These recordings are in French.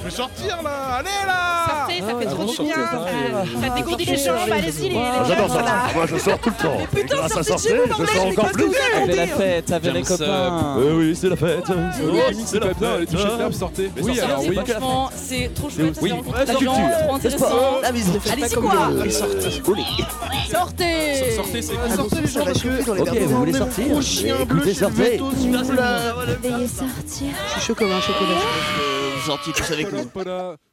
Je vais sortir là Allez là Sortez, ça fait Ah, trop du bien. Ça, ça dégourdit les jambes, allez-y les les Ah, J'adore jeunes, ça. là. Moi, je sors tout le temps. Et putain, grâce à sortez de chez sortir, vous, je bordel, sors encore pas plus. la fête, avec les copains. Oui, oui, c'est la fête. Oui, C'est la bien, les touches fête. fermes, sortez. Mais Oui, sortez, alors c'est oui. pas Franchement, c'est trop chouette. Oui, c'est ouais, trop la culture. trop. Ah, mais Allez-y, pas quoi. Sortez Sortez, c'est Ah, Sortez les gens parce que. les Ok, vous voulez Mais sortir gros chien Écoutez, bleu, je sortez. vais tous nous là. Veuillez sortir. Je suis chaud comme un chocolat. Vous sortiez tous avec nous.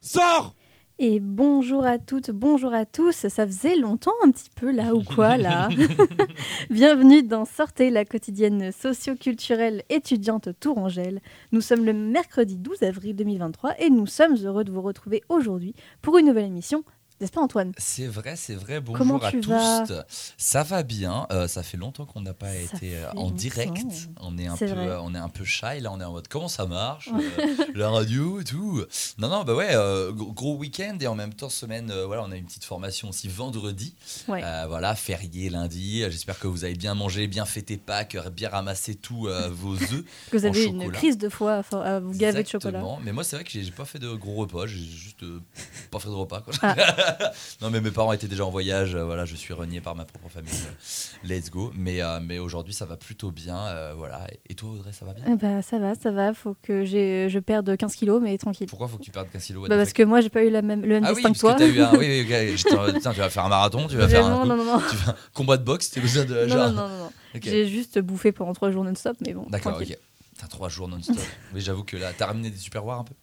Sors Et bonjour à toutes, bonjour à tous. Ça faisait longtemps un petit peu là ou quoi là Bienvenue dans Sortez, la quotidienne socio-culturelle étudiante Tourangelle. Nous sommes le mercredi 12 avril 2023 et nous sommes heureux de vous retrouver aujourd'hui pour une nouvelle émission. N'est-ce pas Antoine? C'est vrai, c'est vrai. Bonjour à tous. Ça va bien. Euh, ça fait longtemps qu'on n'a pas Ça été euh, en direct. On est un peu, vrai. euh, on est un peu shy. Là, on est en mode comment ça marche, euh, la radio et tout. Non, non, bah ouais, euh, gros, week-end et en même temps semaine. voilà, on a une petite formation aussi vendredi. Ouais. Voilà, férié lundi. J'espère que vous avez bien mangé, bien fêté Pâques, bien ramassé tous vos œufs. Que vous avez une chocolat. crise de foi à, vous gaver de chocolat. Exactement. Mais moi, c'est vrai que j'ai pas fait de gros repas. J'ai juste pas fait de repas. Quoi. Ah. non, mais mes parents étaient déjà en voyage. euh, voilà, je suis renié par ma propre famille. euh, let's go. Mais, euh, mais aujourd'hui, ça va plutôt bien. euh, voilà. Et toi, Audrey, ça va bien? Bah, ça va, ça va. Faut que j'ai- je perde 15 kilos, mais tranquille. Pourquoi faut que tu perdes 15 kilos? Bah, parce que moi, j'ai pas eu la même, le même ah oui, destin parce que toi. t'as eu un. Oui, oui, ok. J'étais en mode, Tiens, tu vas faire un marathon, tu vas faire Vraiment, un, non, non, non. tu vas combat de boxe, t'as besoin de. Non, genre... non, non, non, non. Ok. J'ai juste bouffé pendant 3 jours non-stop, mais bon. D'accord, ok. T'as trois jours non-stop. mais j'avoue que là, t'as ramené des super un peu?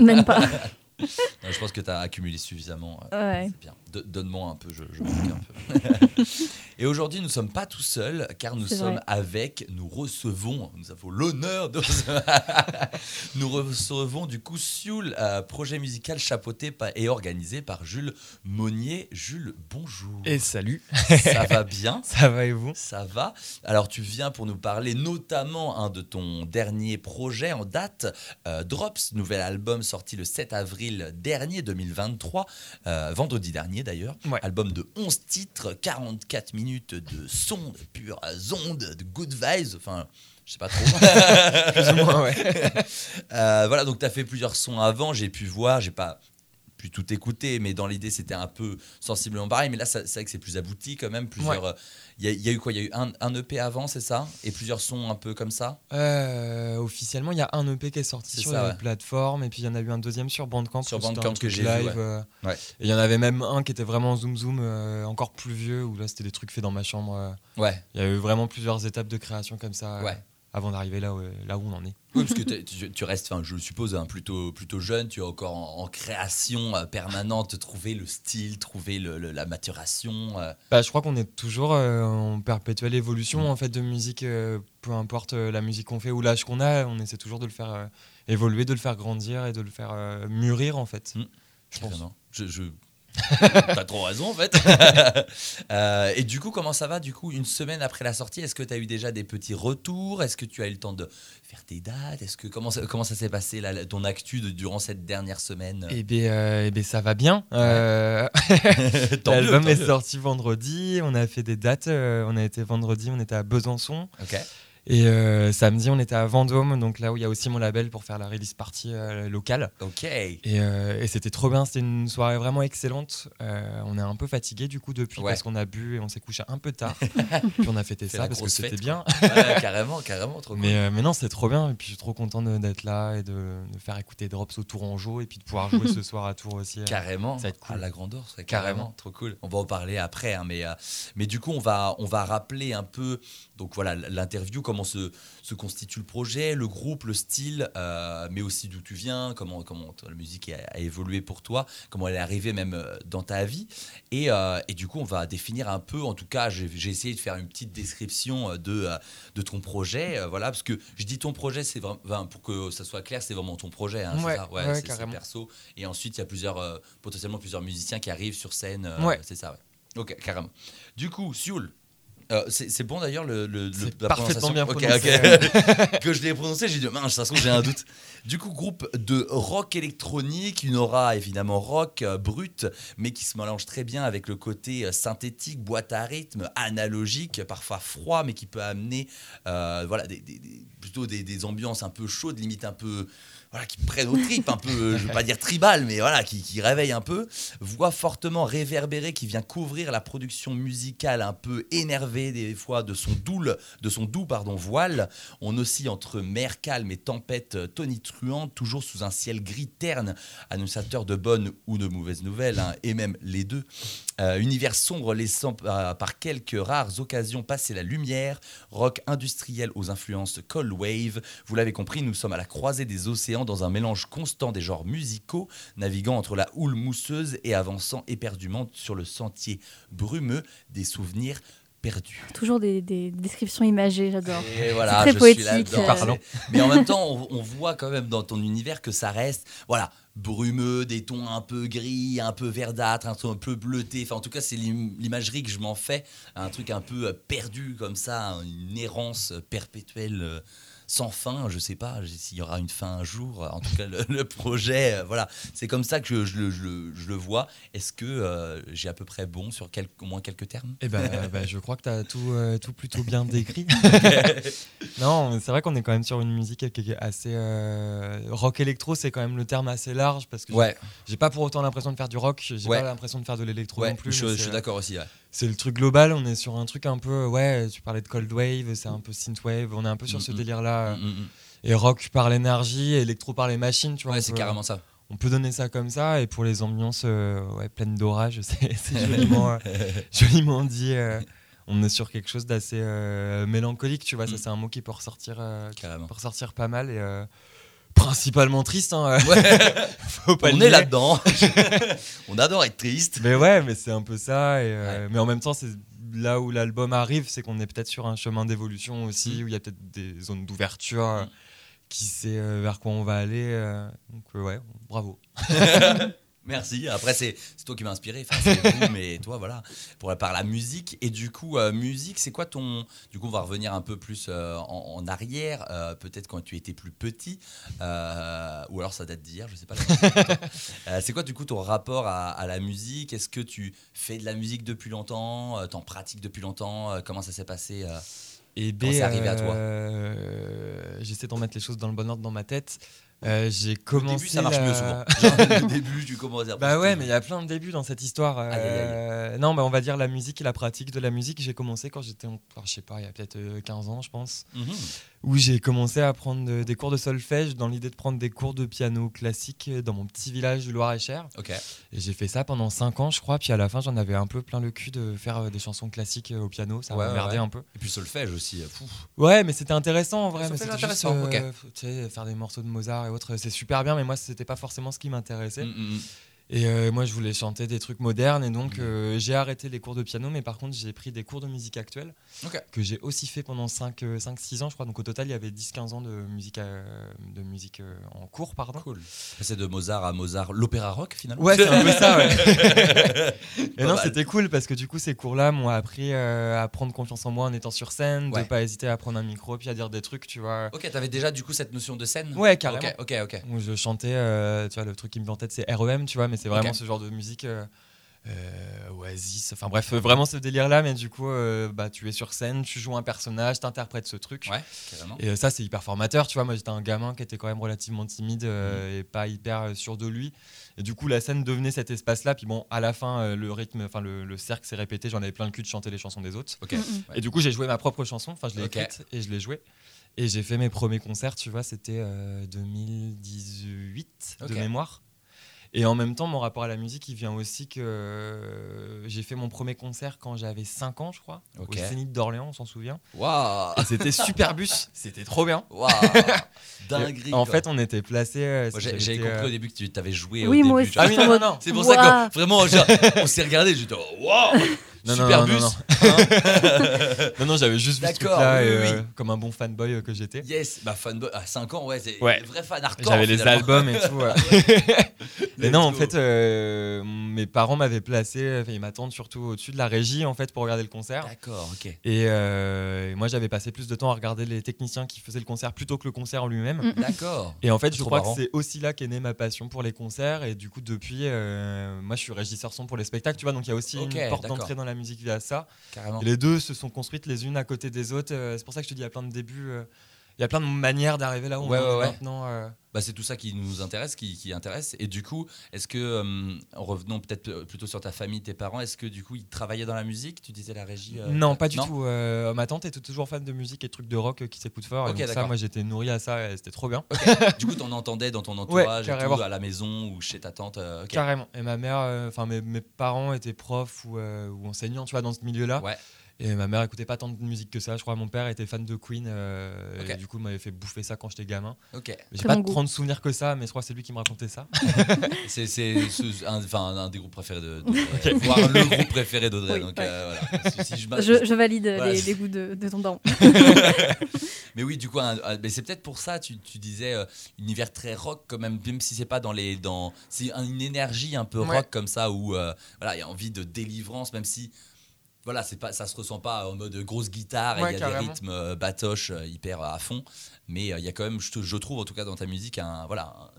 Même pas. Je pense que tu as accumulé suffisamment. euh, Ouais. C'est bien. Do- Donne-moi un peu, je, je manque un peu. Et aujourd'hui, nous ne sommes pas tout seuls, car nous sommes vrai. avec, nous recevons, nous avons l'honneur de nous recevons du coup Sioul, euh, projet musical chapeauté par- et organisé par Jules Monnier. Jules, bonjour. Et salut, Ça va bien ça va et vous? Ça va. Alors tu viens pour nous parler notamment hein, de ton dernier projet en date, euh, Drops, nouvel album sorti le 7 avril dernier 2023, euh, vendredi dernier d'ailleurs. Ouais. Album de 11 titres, 44 minutes de son, de pure onde, de good vibes, enfin je sais pas trop. Plus ou moins, ouais. Euh, voilà, donc tu as fait plusieurs sons avant, j'ai pu voir, j'ai pas pu tout écouter, mais dans l'idée c'était un peu sensiblement pareil, mais là c'est vrai que c'est plus abouti quand même, plusieurs... euh, Il y, a- il y a eu quoi? Il y a eu un, un EP avant, c'est ça? Et plusieurs sons un peu comme ça? Euh, officiellement, il y a un EP qui est sorti sur la ouais. plateforme, et puis il y en a eu un deuxième sur Bandcamp. Sur Bandcamp que j'ai live, euh. Et il y en avait même un qui était vraiment zoom zoom, euh, encore plus vieux, où là c'était des trucs faits dans ma chambre. euh. Ouais, Il y a eu vraiment plusieurs étapes de création comme ça, euh, ouais. Avant d'arriver là, où- là où on en est. Oui, parce que tu, tu restes, enfin, je le suppose, hein, plutôt, plutôt jeune, tu es encore en, en création euh, permanente, trouver le style, trouver le- le- la maturation. euh. Bah, je crois qu'on est toujours euh, en perpétuelle évolution Mm. en fait de musique, euh, peu importe euh, la musique qu'on fait ou l'âge qu'on a, on essaie toujours de le faire euh, évoluer, de le faire grandir et de le faire euh, mûrir en fait. Mm. Je pense. Carrément. Je, je... Pas trop raison en fait. Euh, et du coup, comment ça va Du coup, une semaine après la sortie, est-ce que tu as eu déjà des petits retours? Est-ce que tu as eu le temps de faire tes dates? Est-ce que comment ça, comment ça s'est passé là, ton actu de- durant cette dernière semaine? Eh bien, euh, eh ça va bien. Euh, Tant mieux, L'album est mieux. sorti vendredi. On a fait des dates. euh, on a été vendredi, on était à Besançon. Ok. Et euh, samedi, on était à Vendôme, donc là où il y a aussi mon label pour faire la release party euh, locale. Ok. Et, euh, et c'était trop bien, c'était une soirée vraiment excellente. On est un peu fatigué du coup depuis Ouais. parce qu'on a bu et on s'est couché un peu tard. puis on a fêté ça parce que c'était bien. Ouais, carrément, carrément, trop cool. Mais, euh, mais non, c'est trop bien. Et puis je suis trop content d'être là et de, de faire écouter Drops au Tourangeau et puis de pouvoir jouer ce soir à Tours aussi. Carrément, Ça va être cool. à la grandeur, c'est carrément. Carrément. trop cool. On va en parler après, hein, mais, mais du coup, on va, on va rappeler un peu, donc voilà, l'interview, comment se, se constitue le projet, le groupe, le style, euh, mais aussi d'où tu viens, comment, la musique a, a évolué pour toi, comment elle est arrivée même euh, dans ta vie. Et, euh, et du coup, on va définir un peu, en tout cas, j'ai essayé de faire une petite description de, de ton projet, euh, voilà, parce que je dis ton projet, c'est vraiment, pour que ça soit clair, c'est vraiment ton projet, hein, c'est Ouais, c'est- perso. Et ensuite, il y a plusieurs, potentiellement plusieurs musiciens qui arrivent sur scène. Ouais. C'est ça, ouais. Ok, carrément. Du coup, Sioul. Euh, c'est bon d'ailleurs le, le, le- C'est la parfaitement bien prononcé, que je l'ai prononcé, j'ai dit mince, ça se trouve j'ai un doute. Du coup, groupe de rock électronique, une aura évidemment rock euh, brute, mais qui se mélange très bien avec le côté euh, synthétique, boîte à rythme, analogique, parfois froid, mais qui peut amener euh, voilà des, des- des- plutôt des, des ambiances un peu chaudes, limite un peu voilà, qui prennent au trip un peu, euh, je vais pas dire tribal, mais voilà, qui, qui réveille un peu. Voix fortement réverbérée qui vient couvrir la production musicale un peu énervée des fois de son de son doux pardon, voile. On oscille entre mer calme et tempête tonitruante, toujours sous un ciel gris terne, annonciateur de bonnes ou de mauvaises nouvelles, hein, et même les deux. Euh, univers sombre laissant euh, par quelques rares occasions passer la lumière, rock industriel aux influences cold wave. Vous l'avez compris, nous sommes à la croisée des océans dans un mélange constant des genres musicaux, naviguant entre la houle mousseuse et avançant éperdument sur le sentier brumeux des souvenirs perdus. Toujours des, des descriptions imagées, j'adore. Et voilà, très je poétique, suis euh. Mais en même temps, on, on voit quand même dans ton univers que ça reste, voilà, brumeux, des tons un peu gris, un peu verdâtres, un ton un peu bleuté. Enfin, en tout cas, c'est l'im- l'imagerie que je m'en fais, un truc un peu euh, perdu comme ça, une errance perpétuelle. Euh, sans fin, je sais pas s'il y aura une fin un jour. En tout cas, le, le projet, euh, voilà, c'est comme ça que je, je le- je le- je le vois. Est-ce que euh, j'ai à peu près bon sur au moins quelques termes? Eh ben, bah, je crois que tu as tout, euh, tout plutôt bien décrit. non, c'est vrai qu'on est quand même sur une musique qui est assez. euh, rock électro, c'est quand même le terme assez large parce que Ouais, j'ai pas pour autant l'impression de faire du rock, j'ai Ouais. pas l'impression de faire de l'électro ouais, non plus. je, suis d'accord aussi. C'est le truc global, on est sur un truc un peu. Ouais, tu parlais de Cold Wave, c'est un peu Synthwave, on est un peu sur ce Mhm. délire-là. Mm, mm, mm. Et rock par l'énergie, électro par les machines, tu vois. Ouais, c'est carrément ça. On peut donner ça comme ça, et pour les ambiances euh, ouais, pleines d'orage, c'est joliment, euh, joliment dit. euh, on est sur quelque chose d'assez euh, mélancolique, tu vois. Ça, Mm. c'est un mot qui peut ressortir, euh, qui Carrément. peut ressortir pas mal et euh, principalement triste. Hein, Ouais. faut pas le on est là-dedans. on adore être triste. Mais ouais, mais c'est un peu ça. Et, euh, Mais en même temps, c'est là où l'album arrive, c'est qu'on est peut-être sur un chemin d'évolution aussi, Mm. où il y a peut-être des zones d'ouverture, Mm. qui sait euh, vers quoi on va aller. euh, donc ouais, bravo. Merci. Après, c'est toi qui m'as inspiré. Enfin, c'est vous, mais toi, voilà. Pour, par la musique. Et du coup, euh, musique, c'est quoi ton. Du coup, on va revenir un peu plus euh, en, en arrière. euh, Peut-être quand tu étais plus petit. ou alors ça date d'hier, je sais pas. C'est quoi, du coup, ton rapport à, à la musique? Est-ce que tu fais de la musique depuis longtemps? T'en pratiques depuis longtemps? Comment ça s'est passé Et B, Comment c'est arrivé à toi? J'essaie d'en mettre les choses dans le bon ordre dans ma tête. Euh, j'ai Au commencé. début, ça marche la- mieux souvent. Genre, au début, tu commences à Bah ouais, mais il y a plein de débuts dans cette histoire. Aïe, aïe, aïe. Euh, Non, bah on va dire la musique et la pratique de la musique. J'ai commencé quand j'étais, je sais pas, il y a peut-être euh, 15 ans, je pense, Mhm. où j'ai commencé à prendre de- des cours de solfège dans l'idée de prendre des cours de piano classique dans mon petit village du Loir-et-Cher. Ok. Et j'ai fait ça pendant 5 ans, je crois. Puis à la fin, j'en avais un peu plein le cul de faire euh, des chansons classiques euh, au piano. Ça Ouais, m'a ouais, un peu. Et puis solfège aussi. euh, fou. Ouais, mais c'était intéressant en vrai. Mais juste, intéressant, ok. euh, tu sais, faire des morceaux de Mozart et c'est super bien. Mais moi, c'était pas forcément ce qui m'intéressait. Mm, mm, mm. Et euh, moi, je voulais chanter des trucs modernes. Et donc, Mhm. euh, j'ai arrêté les cours de piano. Mais par contre, j'ai pris des cours de musique actuelle que j'ai aussi fait pendant 5-6 ans, je crois. Donc, au total, il y avait 10-15 ans de musique, euh, de musique euh, en cours, pardon. Cool. C'est de Mozart à Mozart, l'opéra rock finalement. Ouais, c'est un peu ça, ouais. Et non, c'était cool parce que du coup, ces cours-là m'ont appris euh, à prendre confiance en moi en étant sur scène, Ouais. de pas hésiter à prendre un micro puis à dire des trucs, tu vois. Ok, t'avais déjà du coup cette notion de scène? Ouais, carrément. Ok, ok, ok. Où je chantais, euh, tu vois, le truc qui me vient en tête, c'est REM, tu vois, mais c'est vraiment ce genre de musique. euh, euh, Oasis, enfin bref, euh, vraiment ce délire-là, mais du coup, euh, bah, tu es sur scène, tu joues un personnage, t'interprètes ce truc. Ouais. Et euh, ça, c'est hyper formateur, tu vois. Moi, j'étais un gamin qui était quand même relativement timide euh, et pas hyper sûr de lui. Et du coup, la scène devenait cet espace-là. Puis bon, à la fin, euh, le rythme, enfin, le, le cercle s'est répété. J'en avais plein le cul de chanter les chansons des autres. Ouais. Et du coup, j'ai joué ma propre chanson. Enfin, je l'ai Ok. écrite et je l'ai jouée. Et j'ai fait mes premiers concerts, tu vois, c'était euh, 2018 de mémoire. Et en même temps, mon rapport à la musique, il vient aussi que euh, j'ai fait mon premier concert quand j'avais 5 ans, je crois, au Zénith d'Orléans, on s'en souvient. Waouh c'était Superbus, c'était trop bien. Waouh Dinguerie En quoi. fait, on était placés. euh, j'avais compris euh, au début que tu t'avais joué Oui, au moi début. aussi. Ah oui, non, non, non. C'est pour ça que vraiment, genre, on s'est regardé, j'étais waouh Non, non, Super non, bus non, Hein Non, non, j'avais juste vu ce D'accord, truc-là, oui, et, oui, euh, comme un bon fanboy euh, que j'étais. Yes, bah fanboy, à 5 ans, ouais, c'est Ouais. vrai fan hardcore. J'avais les albums et tout. ouais. Mais non, en fait, euh, mes parents m'avaient placé, ils m'attendent surtout au-dessus de la régie en fait pour regarder le concert. D'accord, ok. Et, euh, et moi, j'avais passé plus de temps à regarder les techniciens qui faisaient le concert plutôt que le concert en lui-même. D'accord. Et en fait, je crois marrant. que c'est aussi là qu'est née ma passion pour les concerts. Et du coup, depuis, euh, moi, je suis régisseur son pour les spectacles, tu vois. Donc, il y a aussi une porte d'entrée dans la musique via ça. Carrément. Et les deux se sont construites les unes à côté des autres. Euh, c'est pour ça que je te dis, a plein de débuts. Il y a plein de manières d'arriver là où Ouais, on ouais, est ouais. maintenant. euh. Bah, c'est tout ça qui nous intéresse, qui, qui intéresse. Et du coup, est-ce que, euh, en revenant peut-être plutôt sur ta famille, tes parents, est-ce que du coup ils travaillaient dans la musique? Tu disais la régie euh, non, pas du tout. euh, ma tante était toujours fan de musique et de trucs de rock qui s'écoute fort. et Ok, donc ça, d'accord. moi, j'étais nourri à ça et c'était trop bien. Du coup, t'en entendais dans ton entourage, et tout, à la maison ou chez ta tante. Carrément. Et ma mère, enfin mes, mes parents étaient profs ou, ou enseignants, tu vois, dans ce milieu-là. Ouais. Et ma mère écoutait pas tant de musique que ça. Je crois mon père était fan de Queen. euh. Et du coup, il m'avait fait bouffer ça quand j'étais gamin. Ok. J'ai pas bon tant de souvenirs que ça, mais je crois que c'est lui qui me racontait ça. C'est c'est ce- un, des groupes préférés de, d'Audrey. voire le groupe préféré d'Audrey. Oui, donc ouais. euh, voilà. Si- si je m'a- Je, je valide Voilà. les, les goûts de, de ton daron. Mais oui, du coup, c'est peut-être pour ça, tu, tu disais, euh, univers très rock quand même, même si c'est pas dans les. Dans, c'est un- une énergie un peu Ouais. rock comme ça où euh, voilà, il y a envie de délivrance, même si. Voilà, c'est pas, ça se ressent pas en mode grosse guitare et il Ouais, y a carrément. des rythmes euh, batoches euh, hyper à fond, mais euh, il y a quand même, je, trouve en tout cas dans ta musique, un, voilà,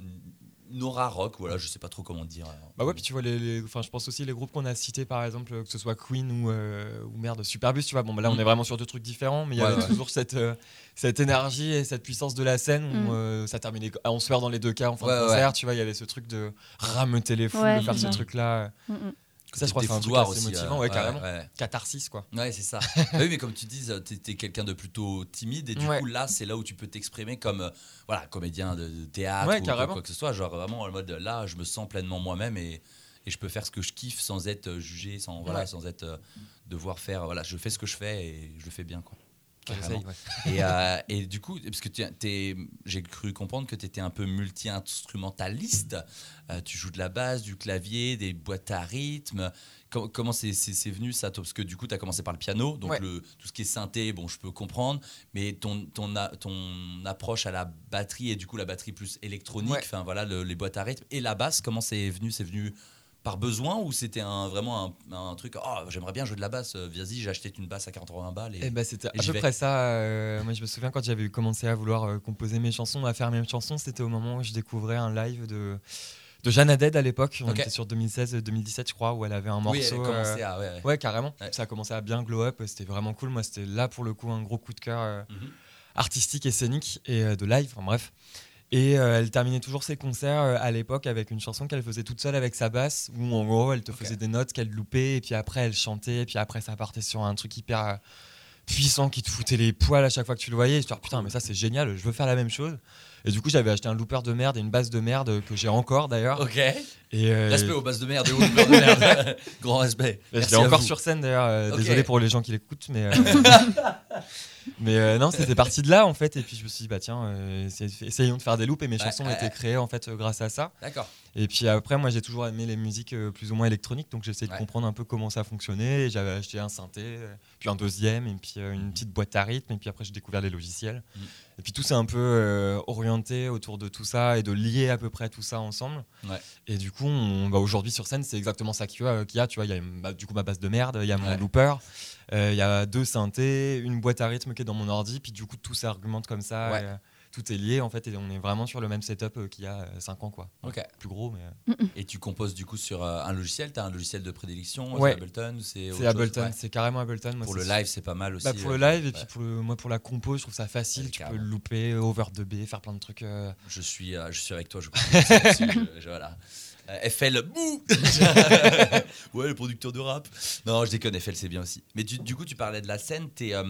une aura rock, voilà, je sais pas trop comment dire. euh. Bah ouais, puis tu vois, les, les- enfin, je pense aussi les groupes qu'on a cités, par exemple, que ce soit Queen ou, euh, ou merde, Superbus, tu vois. Bon, bah là, on Mm. est vraiment sur deux trucs différents, mais il y ouais. toujours cette, euh, cette énergie et cette puissance de la scène où Mm. euh, ça terminait à 11 heures dans les deux cas en fin Ouais, de ouais, concert, tu vois. Il y avait ce truc de rameuter les foules, Ouais, de faire ce truc-là. Mm, mm. Ça, je crois que c'est un truc assez aussi, motivant, euh, ouais, carrément. ouais. Catharsis, quoi. Ouais, c'est ça. Ah oui, mais comme tu dis, tu es, quelqu'un de plutôt timide et du Ouais. coup là, c'est là où tu peux t'exprimer comme euh, voilà, comédien de, théâtre Ouais, ou quoi, que ce soit, genre vraiment en mode là, je me sens pleinement moi-même et, et je peux faire ce que je kiffe sans être euh, jugé, sans voilà, Ouais. sans être euh, devoir faire voilà, je fais ce que je fais et je le fais bien quoi. Carrément. Et, euh, et du coup, parce que j'ai cru comprendre que tu étais un peu multi-instrumentaliste. Euh, tu joues de la basse, du clavier, des boîtes à rythme. Com- comment c'est, c'est- c'est venu ça Parce que du coup, tu as commencé par le piano, donc Ouais. le, tout ce qui est synthé, bon, je peux comprendre. Mais ton, ton, a- ton approche à la batterie et du coup la batterie plus électronique, Ouais. voilà, le- les boîtes à rythme et la basse, comment c'est venu? C'est venu par besoin ou c'était un, vraiment un, un truc Oh, j'aimerais bien jouer de la basse, euh, vas-y, j'ai acheté une basse à 80 balles. Et... Et bah, c'était et à j'y peu vais. près ça. euh, moi, je me souviens quand j'avais commencé à vouloir euh, composer mes chansons, à faire mes chansons, c'était au moment où je découvrais un live de, de Jeanne Haddad à l'époque. On était sur 2016-2017, je crois, où elle avait un oui, elle morceau. euh, à. Ouais, ouais. Ouais, carrément. Ouais. Ça a commencé à bien glow up. C'était vraiment cool. Moi, c'était là pour le coup un gros coup de cœur euh, Mhm. artistique et scénique et euh, de live. Enfin bref. Et euh, elle terminait toujours ses concerts euh, à l'époque avec une chanson qu'elle faisait toute seule avec sa basse, où en gros elle te faisait des notes qu'elle loupait, et puis après elle chantait, et puis après ça partait sur un truc hyper euh, puissant qui te foutait les poils à chaque fois que tu le voyais. Et je te dis, putain, mais ça c'est génial, je veux faire la même chose. Et du coup, j'avais acheté un looper de merde et une basse de merde que j'ai encore d'ailleurs. Et, euh, Respect aux bases de merde et aux de merde. Grand respect. je Merci l'ai à encore vous. sur scène d'ailleurs. euh. Désolé pour les gens qui l'écoutent, mais. euh, mais euh, non, c'était parti de là en fait. Et puis je me suis dit, bah tiens, essayons de faire des loops. Et mes chansons ouais, étaient créées en fait grâce à ça. D'accord. Et puis après, moi j'ai toujours aimé les musiques plus ou moins électroniques. Donc j'essayais Ouais. de comprendre un peu comment ça fonctionnait. J'avais acheté un synthé, puis un deuxième, et puis une petite boîte à rythme. Et puis après, j'ai découvert les logiciels. Mhm. Et puis tout s'est un peu orienté autour de tout ça et de lier à peu près tout ça ensemble. Ouais. Et du coup, on, bah, aujourd'hui sur scène, c'est exactement ça qu'il y a. qu'il y a, tu vois, il y a bah, du coup ma base de merde, il y a mon Ouais. looper, euh, il y a deux synthés, une boîte à rythme qui est dans mon ordi, puis du coup tout s'argumente comme ça. Ouais. et, euh, tout est lié en fait, et on est vraiment sur le même setup euh, qu'il y a 5 ans, quoi. Ok. Plus gros, mais. euh, Et tu composes du coup sur euh, un logiciel? Tu as un logiciel de prédilection? Ouais. C'est Ableton C'est Ableton, Ouais. c'est carrément Ableton. moi, Pour le live, c'est pas mal aussi. Bah, pour euh, le live et puis pour le, moi pour la compo, je trouve ça facile. Tu peux carrément. le louper, overdubber, faire plein de trucs. euh, Je suis, euh, je suis avec toi. Je, je- je- voilà. Euh, FL, bouh Ouais, le producteur de rap. Non, je déconne, FL, c'est bien aussi. Mais du, du coup, tu parlais de la scène. T'es, euh,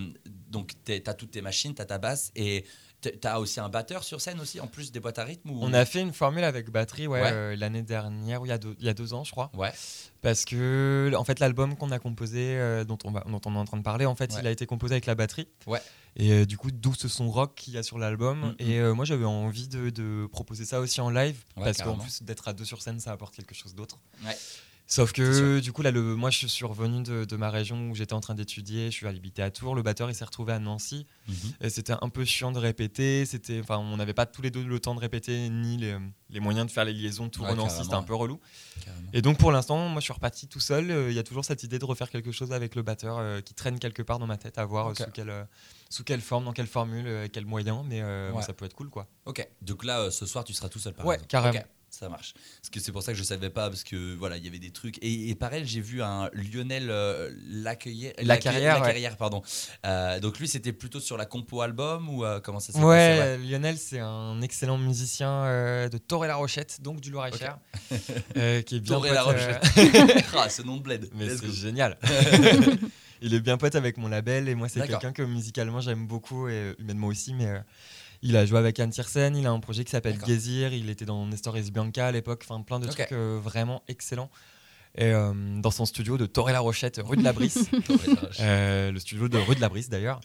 donc, tu as toutes tes machines, tu as ta basse et tu as aussi un batteur sur scène aussi, en plus des boîtes à rythme ou... On a fait une formule avec batterie ouais, Ouais. euh, l'année dernière, ou il y, a deux, il y a deux ans, je crois. Ouais, Parce que, en fait, l'album qu'on a composé, euh, dont, on va, dont on est en train de parler, en fait, Ouais. il a été composé avec la batterie. Ouais. Et euh, du coup, d'où ce son rock qu'il y a sur l'album. Mhm. Et euh, moi, j'avais envie de, de proposer ça aussi en live. Ouais, parce qu'en plus d'être à deux sur scène, ça apporte quelque chose d'autre. Ouais. Sauf que du coup, là, le, moi, je suis revenu de, de ma région où j'étais en train d'étudier. Je suis habité à Tours. Le batteur, il s'est retrouvé à Nancy. Et c'était un peu chiant de répéter. C'était, enfin, on n'avait pas tous les deux le temps de répéter ni les, les moyens de faire les liaisons Tours Ouais, Nancy. carrément, C'était un peu relou. carrément. Et donc pour l'instant, moi, je suis reparti tout seul. Euh, Il y a toujours cette idée de refaire quelque chose avec le batteur euh, qui traîne quelque part dans ma tête, à voir euh, Ok. sous quelle euh, sous quelle forme, dans quelle formule, euh, quel moyen. Mais euh, Ouais. ça peut être cool, quoi. Ok, donc là, euh, ce soir, tu seras tout seul par Ouais, exemple. carrément. Ça marche. Parce que c'est pour ça que je savais pas, parce que voilà, il y avait des trucs. Et, et pareil, j'ai vu un Lionel euh, Lacarrière, ouais. Lacarrière, pardon. Euh, donc lui, c'était plutôt sur la compo album ou euh, comment ça s'est Ouais, passé? Lionel, c'est un excellent musicien de Torre-la-Rochette, donc du Loir-et-Cher, euh, qui est bien la euh, Rochette. ah, ce nom de bled. Mais c'est génial. Il est bien pote avec mon label et moi c'est quelqu'un que musicalement j'aime beaucoup et humainement aussi. Mais euh, il a joué avec Anne Tiersen, il a un projet qui s'appelle. Gazir, il était dans Nestor S. Bianca à l'époque, enfin plein de trucs euh, vraiment excellents. Et euh, dans son studio de rue de la Brisse, Torre et la Rochette. euh, le studio de rue de la Brisse d'ailleurs.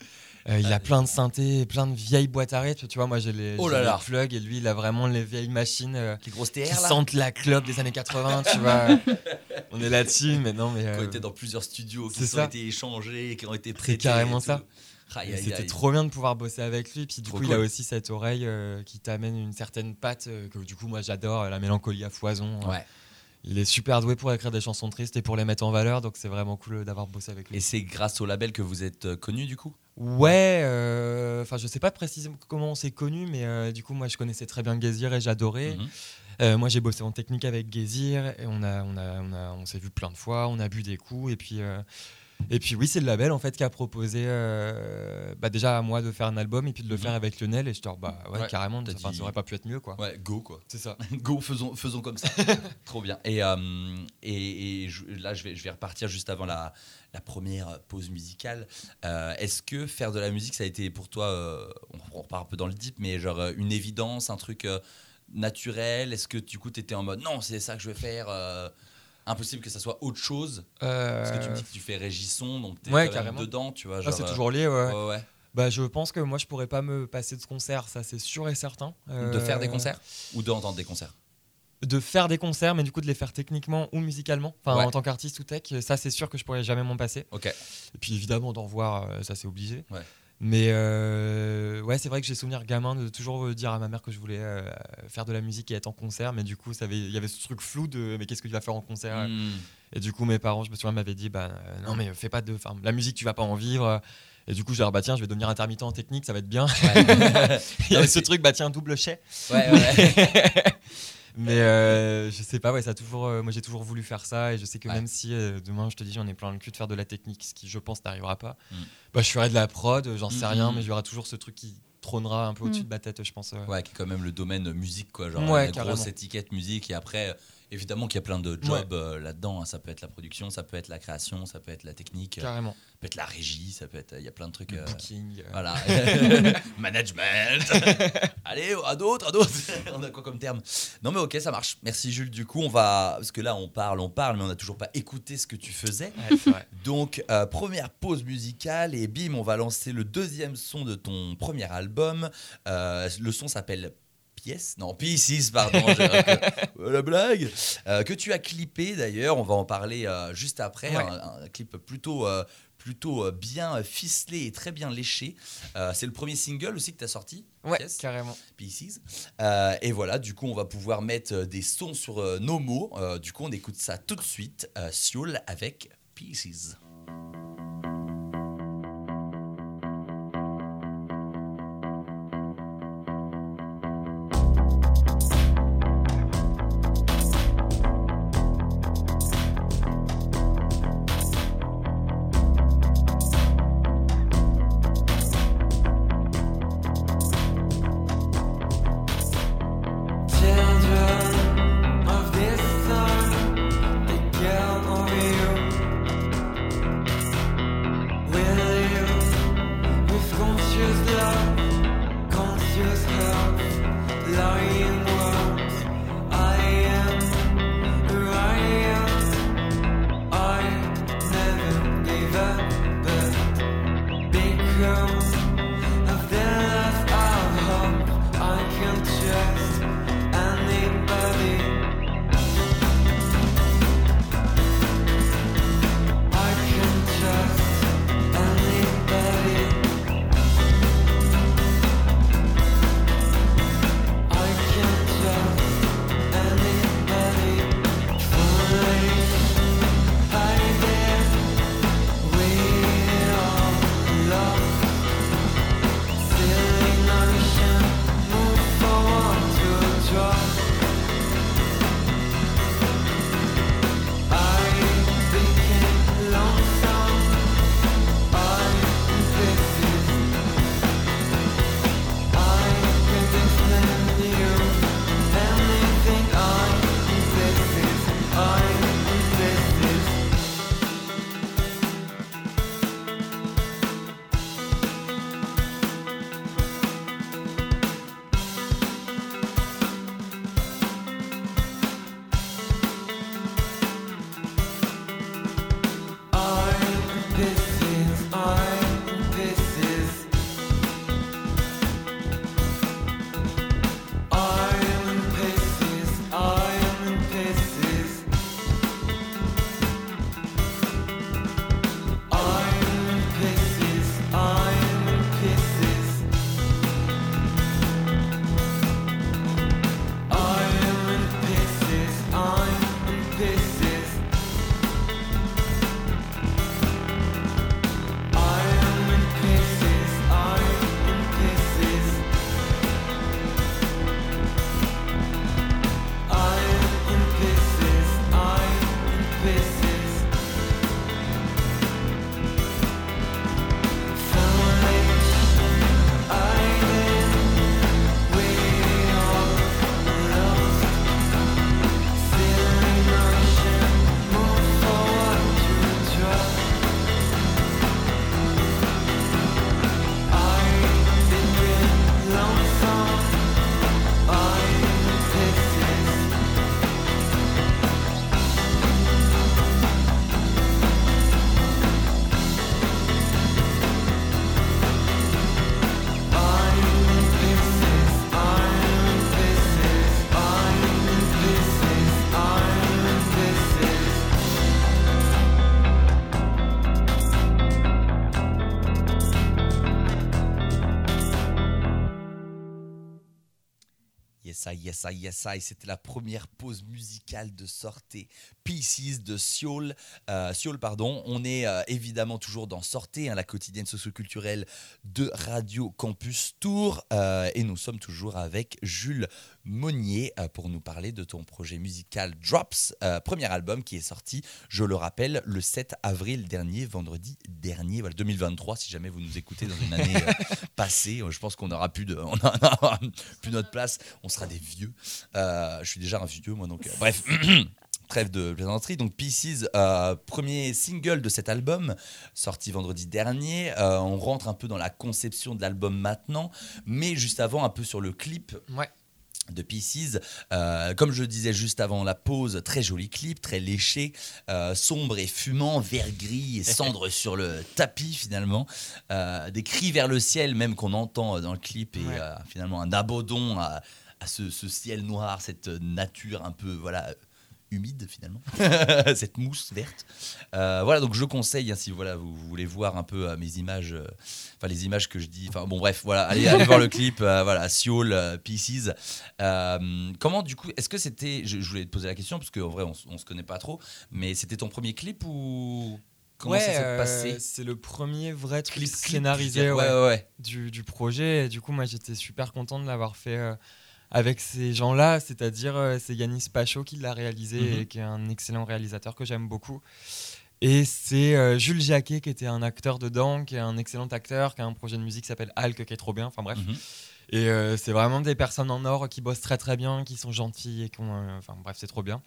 Euh, il Ah, a plein de synthés, plein de vieilles boîtes à rythme. Tu vois, moi j'ai les, Oh j'ai là les là. plugs et lui il a vraiment les vieilles machines euh, Les grosses qui TR là sentent la club des années 80. tu vois, on est là-dessus, mais non, mais. Qui ont euh, été dans plusieurs studios, qui c'est ont été échangés, qui ont été prêtés. carrément et tout. ça. C'était trop bien de pouvoir bosser avec lui. Puis du Trop coup, il a aussi cette oreille qui t'amène une certaine patte que du coup, moi j'adore, la mélancolie à foison. Ouais. Il est super doué pour écrire des chansons tristes et pour les mettre en valeur, donc c'est vraiment cool d'avoir bossé avec lui. Et c'est grâce au label que vous êtes euh, connu du coup? Ouais, euh, enfin je sais pas précisément comment on s'est connus, mais euh, du coup moi je connaissais très bien Gazir et j'adorais. Mhm. Euh, moi j'ai bossé en technique avec Gazir et on a, on a, on a, on s'est vu plein de fois, on a bu des coups et puis. Et puis oui, c'est le label en fait qui a proposé euh, bah, déjà à moi de faire un album et puis de le Mhm. faire avec Lionel et je te dis bah ouais, Ouais, carrément, dit- ça aurait pas pu être mieux quoi. Ouais, go quoi. C'est ça. Go, faisons, faisons comme ça. Trop bien. Et, euh, et, et je- là, je vais, je vais repartir juste avant la, la première pause musicale. Euh, Est-ce que faire de la musique, ça a été pour toi, on, on repart un peu dans le deep, mais genre une évidence, un truc naturel? Est-ce que du coup, tu étais en mode non, c'est ça que je vais faire Impossible que ça soit autre chose Parce que tu me dis que tu fais régisson, donc tu es ouais, carrément. dedans, tu vois. Ah, c'est euh, toujours lié, ouais. ouais, ouais. Bah, je pense que moi je pourrais pas me passer de concert, ça c'est sûr et certain. De faire des Euh, concerts ou d'entendre des concerts? De faire des concerts, mais du coup de les faire techniquement ou musicalement, enfin Ouais. en tant qu'artiste ou tech, ça c'est sûr que je pourrais jamais m'en passer. Ok. Et puis évidemment d'en revoir, euh, ça c'est obligé. Ouais. Mais euh, ouais, c'est vrai que j'ai souvenir gamin de toujours euh, dire à ma mère que je voulais euh, faire de la musique et être en concert, mais du coup il y avait ce truc flou de mais qu'est-ce que tu vas faire en concert Hmm. Et du coup mes parents, je me souviens, m'avaient dit bah non mais fais pas de, la musique tu vas pas en vivre. Et du coup, j'ai dit, bah tiens, je vais devenir intermittent en technique, ça va être bien. Ouais. Il y avait ce truc, bah tiens, double chais. ouais, ouais. Mais euh, je sais pas, ouais, ça a toujours, euh, moi j'ai toujours voulu faire ça et je sais que Ouais. même si euh, demain je te dis j'en ai plein le cul de faire de la technique, ce qui je pense n'arrivera pas, Mm. bah je ferai de la prod, j'en sais Mm, rien, mm. mais il y aura toujours ce truc qui trônera un peu au-dessus de ma tête, je pense. euh. Ouais, qui est quand même le domaine musique, quoi. Genre, Ouais, la grosse étiquette musique. Et après, euh, évidemment qu'il y a plein de jobs euh, là-dedans. hein. Ça peut être la production, ça peut être la création, ça peut être la technique, euh, Carrément. ça peut être la régie, ça peut être. Il y a plein de trucs. Le euh, booking. euh. Voilà. Management. Allez, à d'autres, à d'autres. on a quoi comme terme? Non, mais ok, ça marche. Merci, Jules. Du coup, on va. Parce que là, on parle, on parle, mais on n'a toujours pas écouté ce que tu faisais. Ouais, vrai. Donc, euh, première pause musicale et bim, on va lancer le deuxième son de ton premier album. Euh, le son s'appelle Pièce, non, Pieces, pardon, j'ai- euh, la blague, Euh, que tu as clippé d'ailleurs, on va en parler euh, juste après, Ouais. un, un clip plutôt, euh, plutôt bien ficelé et très bien léché. Euh, C'est le premier single aussi que tu as sorti, Ouais, carrément. Pieces. Euh, et voilà, du coup, on va pouvoir mettre des sons sur nos mots. Euh, du coup, on écoute ça tout de suite. Sioul avec Pieces. C'était la première pause musicale de sortie Pieces de Seoul. Euh, pardon. On est euh, évidemment toujours dans Sortez, hein, la quotidienne socioculturelle de Radio Campus Tour. Euh, et nous sommes toujours avec Jules Monnier euh, pour nous parler de ton projet musical Drops, euh, premier album qui est sorti, je le rappelle, le 7 avril dernier, vendredi dernier, voilà, 2023, si jamais vous nous écoutez dans une année euh, passée. Je pense qu'on n'aura plus, de, on aura plus notre place, on sera des vieux. Euh, je suis déjà un vieux, moi, donc bref. Trêve de plaisanterie. Donc Pieces, euh, premier single de cet album, sorti vendredi dernier. Euh, on rentre un peu dans la conception de l'album maintenant, mais juste avant, un peu sur le clip Ouais. De Pieces. Euh, comme je disais juste avant la pause, très joli clip, très léché, euh, sombre et fumant, vert gris et cendre sur le tapis finalement. Euh, des cris vers le ciel même qu'on entend dans le clip et Ouais. finalement un abandon à, à ce, ce ciel noir, cette nature un peu voilà humide finalement, cette mousse verte. Euh, voilà, donc je conseille, hein, si voilà, vous, vous voulez voir un peu euh, mes images, euh, enfin les images que je dis, enfin bon bref, voilà, allez, allez voir le clip, euh, voilà, Seoul, euh, Pieces. Euh, comment du coup, est-ce que c'était, je, je voulais te poser la question, parce qu'en vrai on, on se connaît pas trop, mais c'était ton premier clip ou comment ça s'est euh, passé? C'est le premier vrai truc Clip, scénarisé ouais, ouais, ouais, ouais. du, du projet. Et du coup, moi, j'étais super content de l'avoir fait euh, avec ces gens-là. C'est-à-dire, euh, c'est Yanis Pacho qui l'a réalisé Mhm. et qui est un excellent réalisateur que j'aime beaucoup. Et c'est euh, Jules Jacquet qui était un acteur dedans, qui est un excellent acteur, qui a un projet de musique qui s'appelle Alk qui est trop bien. Enfin bref. Mhm. Et euh, c'est vraiment des personnes en or qui bossent très très bien, qui sont gentilles et qui ont. Enfin bref, c'est trop bien.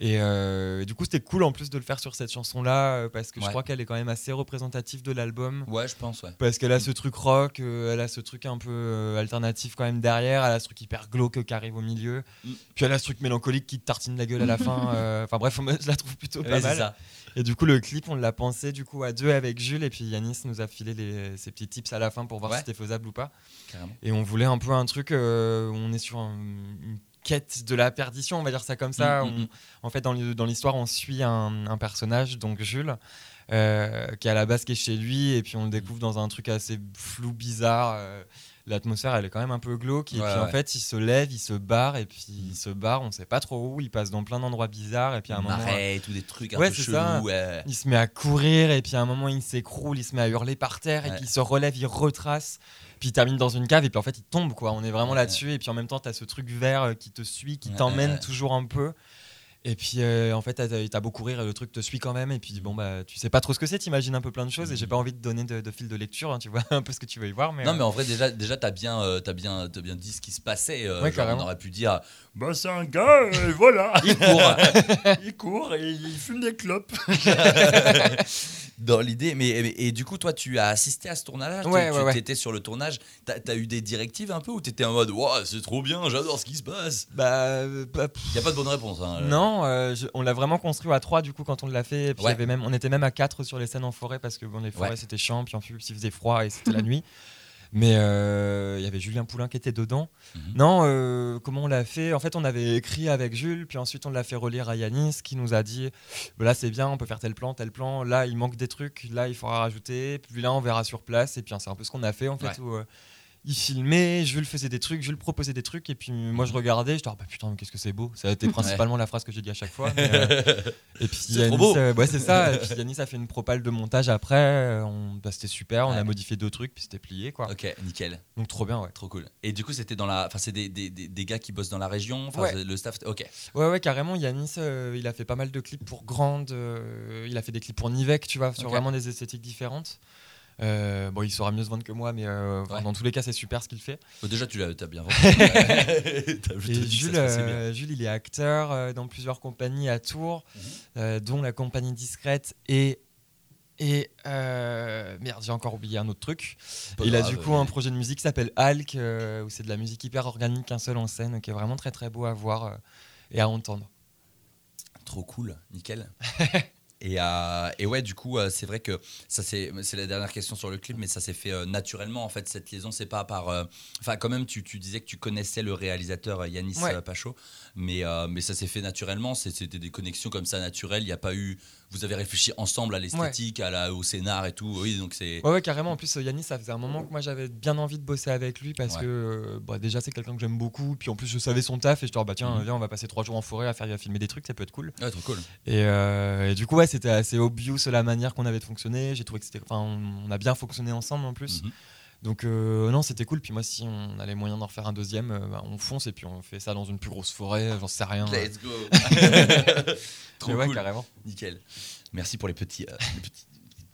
Et euh, du coup, c'était cool en plus de le faire sur cette chanson-là, euh, parce que je crois qu'elle est quand même assez représentative de l'album. Ouais, je pense, ouais. Parce qu'elle a ce truc rock, euh, elle a ce truc un peu euh, alternatif quand même derrière, elle a ce truc hyper glauque qui arrive au milieu, Mm. puis elle a ce truc mélancolique qui te tartine la gueule à la fin. Enfin bref, moi, je la trouve plutôt pas Ouais, mal. ça. Et du coup, le clip, on l'a pensé du coup à deux avec Jules, et puis Yanis nous a filé les, ses petits tips à la fin pour voir Ouais. si c'était faisable ou pas. Carrément. Et on voulait un peu un truc on est sur un- une quête de la perdition, on va dire ça comme ça. Mm, mm, On- mm. en fait, dans l'histoire, on suit un, un personnage, donc Jules, euh, qui à la base qui est chez lui, et puis on le découvre dans un truc assez flou, bizarre. euh, L'atmosphère, elle est quand même un peu glauque. Et Ouais, puis en fait, il se lève, il se barre, et puis il se barre, on sait pas trop où. Il passe dans plein d'endroits bizarres, et puis à un moment. Des trucs un Ouais, peu chelous. ouais. Il se met à courir et puis à un moment il s'écroule, il se met à hurler par terre et puis il se relève, il retrace, puis il termine dans une cave et puis en fait il tombe quoi. On est vraiment là-dessus et puis en même temps tu as ce truc vert euh, qui te suit, qui t'emmène toujours un peu. Et puis euh, en fait t'as as beau courir et le truc te suit quand même et puis bon bah tu sais pas trop ce que c'est, t'imagines un peu plein de choses et j'ai pas envie de donner de, de fil de lecture, hein, tu vois un peu ce que tu veux y voir mais, Non, euh, mais en vrai, déjà, déjà t'as bien, euh, t'as bien, t'as bien dit ce qui se passait. euh, Ouais, genre, on aurait pu dire Bah, c'est un gars, et voilà. il court Il court et il fume des clopes. dans l'idée. Mais, mais- et du coup, toi, tu as assisté à ce tournage Ouais, Tu ouais, ouais. étais sur le tournage. T'as as eu des directives un peu ou t'étais en mode, Ouah, c'est trop bien, j'adore ce qui se passe. bah, euh, bah, Il y a pas de bonne réponse. hein. Non, euh, je- on l'a vraiment construit à trois du coup quand on l'a fait. Et puis il y Ouais. avait même, on était même à quatre sur les scènes en forêt parce que bon, les forêts Ouais. c'était chiant, puis en plus il faisait froid et c'était la nuit. Mais euh, il y avait Julien Poulain qui était dedans. Mhm. Non, euh, comment on l'a fait? En fait, on avait écrit avec Jules, puis ensuite on l'a fait relire à Yanis qui nous a dit Bah là c'est bien, on peut faire tel plan, tel plan. Là il manque des trucs, là il faudra rajouter. Puis là on verra sur place. Et puis hein, c'est un peu ce qu'on a fait en fait. Ouais. Où, il filmait, Jules faisait des trucs, Jules proposait des trucs, et puis moi je regardais, je disais, ah bah putain, mais qu'est-ce que c'est beau. Ça a été principalement la phrase que j'ai dit à chaque fois. mais, euh, et puis C'est trop Yanis, beau. euh, ouais, c'est ça. Et puis Yanis a fait une propale de montage après. euh, bah, c'était super, on a modifié deux trucs, puis c'était plié quoi. Ok, nickel. Donc trop bien, ouais. Trop cool. Et du coup, c'était dans la. Enfin, c'est des, des, des, gars qui bossent dans la région. Enfin, le staff. Ok. Ouais, ouais, carrément. Yanis, euh, il a fait pas mal de clips pour Grande. il a fait des clips pour Nivek, tu vois, sur vraiment des esthétiques différentes. Euh, bon, il saura mieux se vendre que moi, mais euh, Ouais. dans tous les cas, c'est super ce qu'il fait. Bon, déjà, tu l'as as bien vendu. Et Jules, bien. euh, Jules, il est acteur euh, dans plusieurs compagnies à Tours, Mhm. dont la compagnie discrète et. Et euh, merde, j'ai encore oublié un autre truc. Pas il a du coup un projet de musique qui s'appelle Hulk, euh, où c'est de la musique hyper organique, un seul en scène, qui est vraiment très très beau à voir euh, et à entendre. Trop cool, nickel. Et, euh, et ouais, du coup, euh, c'est vrai que ça c'est c'est la dernière question sur le clip, mais ça s'est fait euh, naturellement en fait cette liaison. C'est pas par, enfin quand même, tu, tu disais que tu connaissais le réalisateur Yanis Ouais. Pacho, mais mais ça s'est fait naturellement. C'est- C'était des connexions comme ça naturelles. Il n'y a pas eu, vous avez réfléchi ensemble à l'esthétique, à la au scénar et tout. Oui, donc c'est Ouais, ouais, carrément. En plus, euh, Yannis, ça faisait un moment que moi j'avais bien envie de bosser avec lui parce Ouais. que euh, bah, déjà c'est quelqu'un que j'aime beaucoup. Puis en plus, je savais son taf et je te dis, bah tiens, Mhm. viens, on va passer trois jours en forêt à faire à filmer des trucs, ça peut être cool. ouais, trop cool. Et, euh, et du coup, ouais, c'était assez obvious la manière qu'on avait de fonctionner. J'ai trouvé que c'était. Enfin, on, on a bien fonctionné ensemble en plus. Mhm. Donc, euh, non, c'était cool. Puis moi, si on a les moyens d'en refaire un deuxième, euh, bah, on fonce et puis on fait ça dans une plus grosse forêt, j'en sais rien. Let's go. Trop ouais, cool. carrément. Nickel. Merci pour les petits, euh, les petits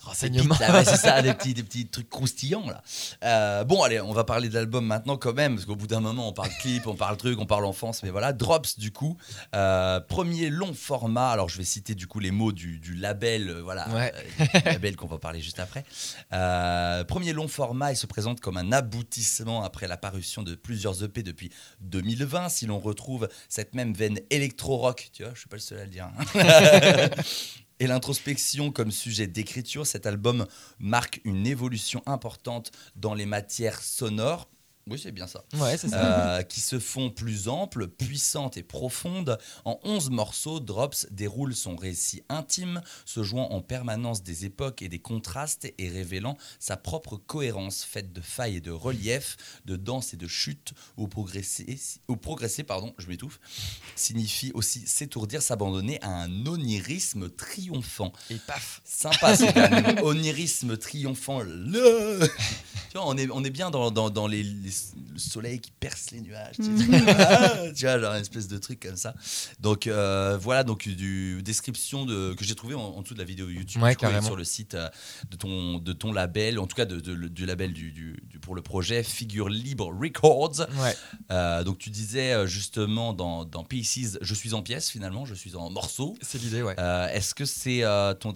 Renseignements. Là, ouais, c'est ça, des petits, des petits trucs croustillants là. Euh, bon, allez, on va parler de l'album maintenant quand même, parce qu'au bout d'un moment, on parle clip, on parle truc, on parle enfance, mais voilà. Drops du coup, Euh, premier long format. Alors, je vais citer du coup les mots du, du label, euh, voilà, Ouais. du label qu'on va parler juste après. Premier long format, il se présente comme un aboutissement après la parution de plusieurs EP depuis 2020. Si l'on retrouve cette même veine électro-rock, tu vois, je suis pas le seul à le dire. hein. Et l'introspection comme sujet d'écriture, cet album marque une évolution importante dans les matières sonores. Oui, c'est bien ça. Ouais, c'est ça. Euh, qui se font plus amples, puissantes et profondes. En 11 morceaux, Drops déroule son récit intime, se jouant en permanence des époques et des contrastes et révélant sa propre cohérence faite de failles et de reliefs, de danse et de chutes, où progresser, où progresser pardon, je m'étouffe, signifie aussi s'étourdir, s'abandonner à un onirisme triomphant. Et paf. Sympa ce terme, onirisme triomphant. Le... On est, on est bien dans, dans, dans les, les- le soleil qui perce les nuages. Tu, sais, Ah, tu vois, genre une espèce de truc comme ça. Donc euh, voilà, donc du description de, que j'ai trouvé en, en dessous de la vidéo YouTube Ouais, sur le site euh, de ton, de ton label, en tout cas de, du label du, du- du- pour le projet Figure Libre Records. Ouais. Euh, donc tu disais justement dans, dans Pieces, je suis en pièces finalement, je suis en morceaux. C'est l'idée, ouais. Euh, Est-ce que c'est euh, ton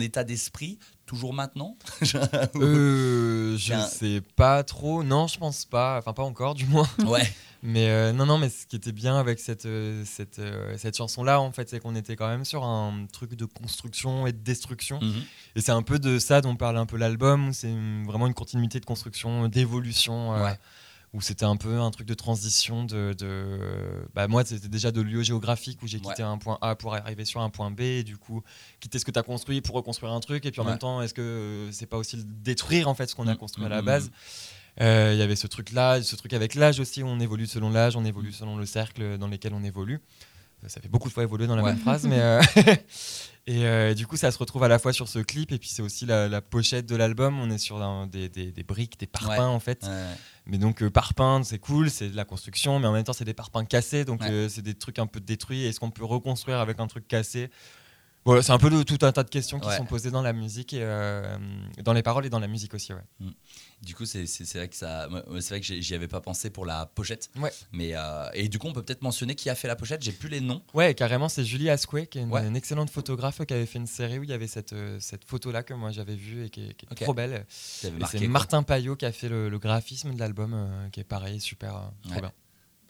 état d'esprit toujours maintenant Euh, je un- sais pas trop. Non, je pense pas. Enfin, pas encore, du moins. Ouais. Mais euh, non, non, mais ce qui était bien avec cette, euh, cette, cette chanson-là, en fait, c'est qu'on était quand même sur un truc de construction et de destruction. Mhm. Et c'est un peu de ça dont parle un peu l'album. C'est vraiment une continuité de construction, d'évolution. Ouais. Où c'était un peu un truc de transition de. de- bah, moi, c'était déjà de lieu géographique où j'ai quitté Ouais. un point A pour arriver sur un point B. Et du coup, quitter ce que tu as construit pour reconstruire un truc. Et puis en Ouais. même temps, est-ce que euh, c'est pas aussi détruire en fait ce qu'on a Mm, construit à mm, la mm, base? Euh, Il y avait ce truc-là, ce truc avec l'âge aussi, où on évolue selon l'âge, on évolue selon le cercle dans lequel on évolue. Euh, Ça fait beaucoup de fois évoluer dans la Ouais. même phrase, mais euh, et euh, du coup, ça se retrouve à la fois sur ce clip et puis c'est aussi la, la pochette de l'album. On est sur un- des, des- des briques, des parpaings Ouais. en fait. Ouais. Mais donc euh, parpaing, c'est cool, c'est de la construction, mais en même temps c'est des parpaings cassés, donc Ouais. euh, c'est des trucs un peu détruits. Est-ce qu'on peut reconstruire avec un truc cassé? Voilà, c'est un peu tout un tas de questions qui Ouais. sont posées dans la musique et euh, dans les paroles et dans la musique aussi. Ouais. Du coup, c'est vrai que ça, moi, moi, c'est vrai que j'y avais pas pensé pour la pochette. Ouais. Mais euh, et du coup, on peut peut-être mentionner qui a fait la pochette. J'ai plus les noms. Ouais, carrément, c'est Julie Asquet, qui est une, excellente photographe, qui avait fait une série où il y avait cette, euh, cette photo-là que moi j'avais vue et qui est, qui est Ok. trop belle. C'est. Martin Payot qui a fait le, le graphisme de l'album, euh, qui est pareil, super, trop bien.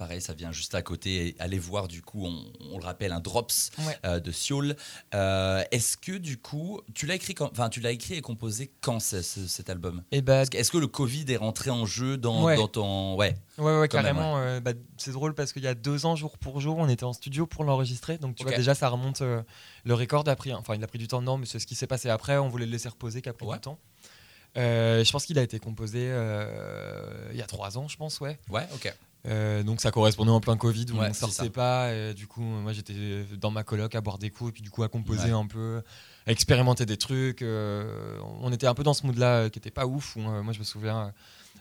Pareil, ça vient juste à côté. Et Allez voir du coup, on, on le rappelle, un Drops Ouais. euh, de Seoul. Euh, Est-ce que du coup, tu l'as écrit, quand- tu l'as écrit et composé quand ce- ce- cet album? Et bah, Est-ce que- le Covid est rentré en jeu dans, Ouais. dans ton, ouais, Ouais, ouais, carrément. euh, bah, c'est drôle parce qu'il y a deux ans, jour pour jour, on était en studio pour l'enregistrer. Donc, tu vois, déjà, ça remonte. le record a pris. Enfin, il a pris du temps, non, mais c'est ce qui s'est passé après. On voulait le laisser reposer, qui a pris du temps. Euh, je pense qu'il a été composé euh, il y a trois ans, je pense, ouais. ouais, ok. Euh, donc ça correspondait en plein Covid où Ouais, on sortait pas. et du coup, moi j'étais dans ma coloc à boire des coups et puis du coup à composer Ouais. un peu, à expérimenter des trucs. euh, on était un peu dans ce mood-là euh, qui était pas ouf. Où, euh, moi je me souviens. euh,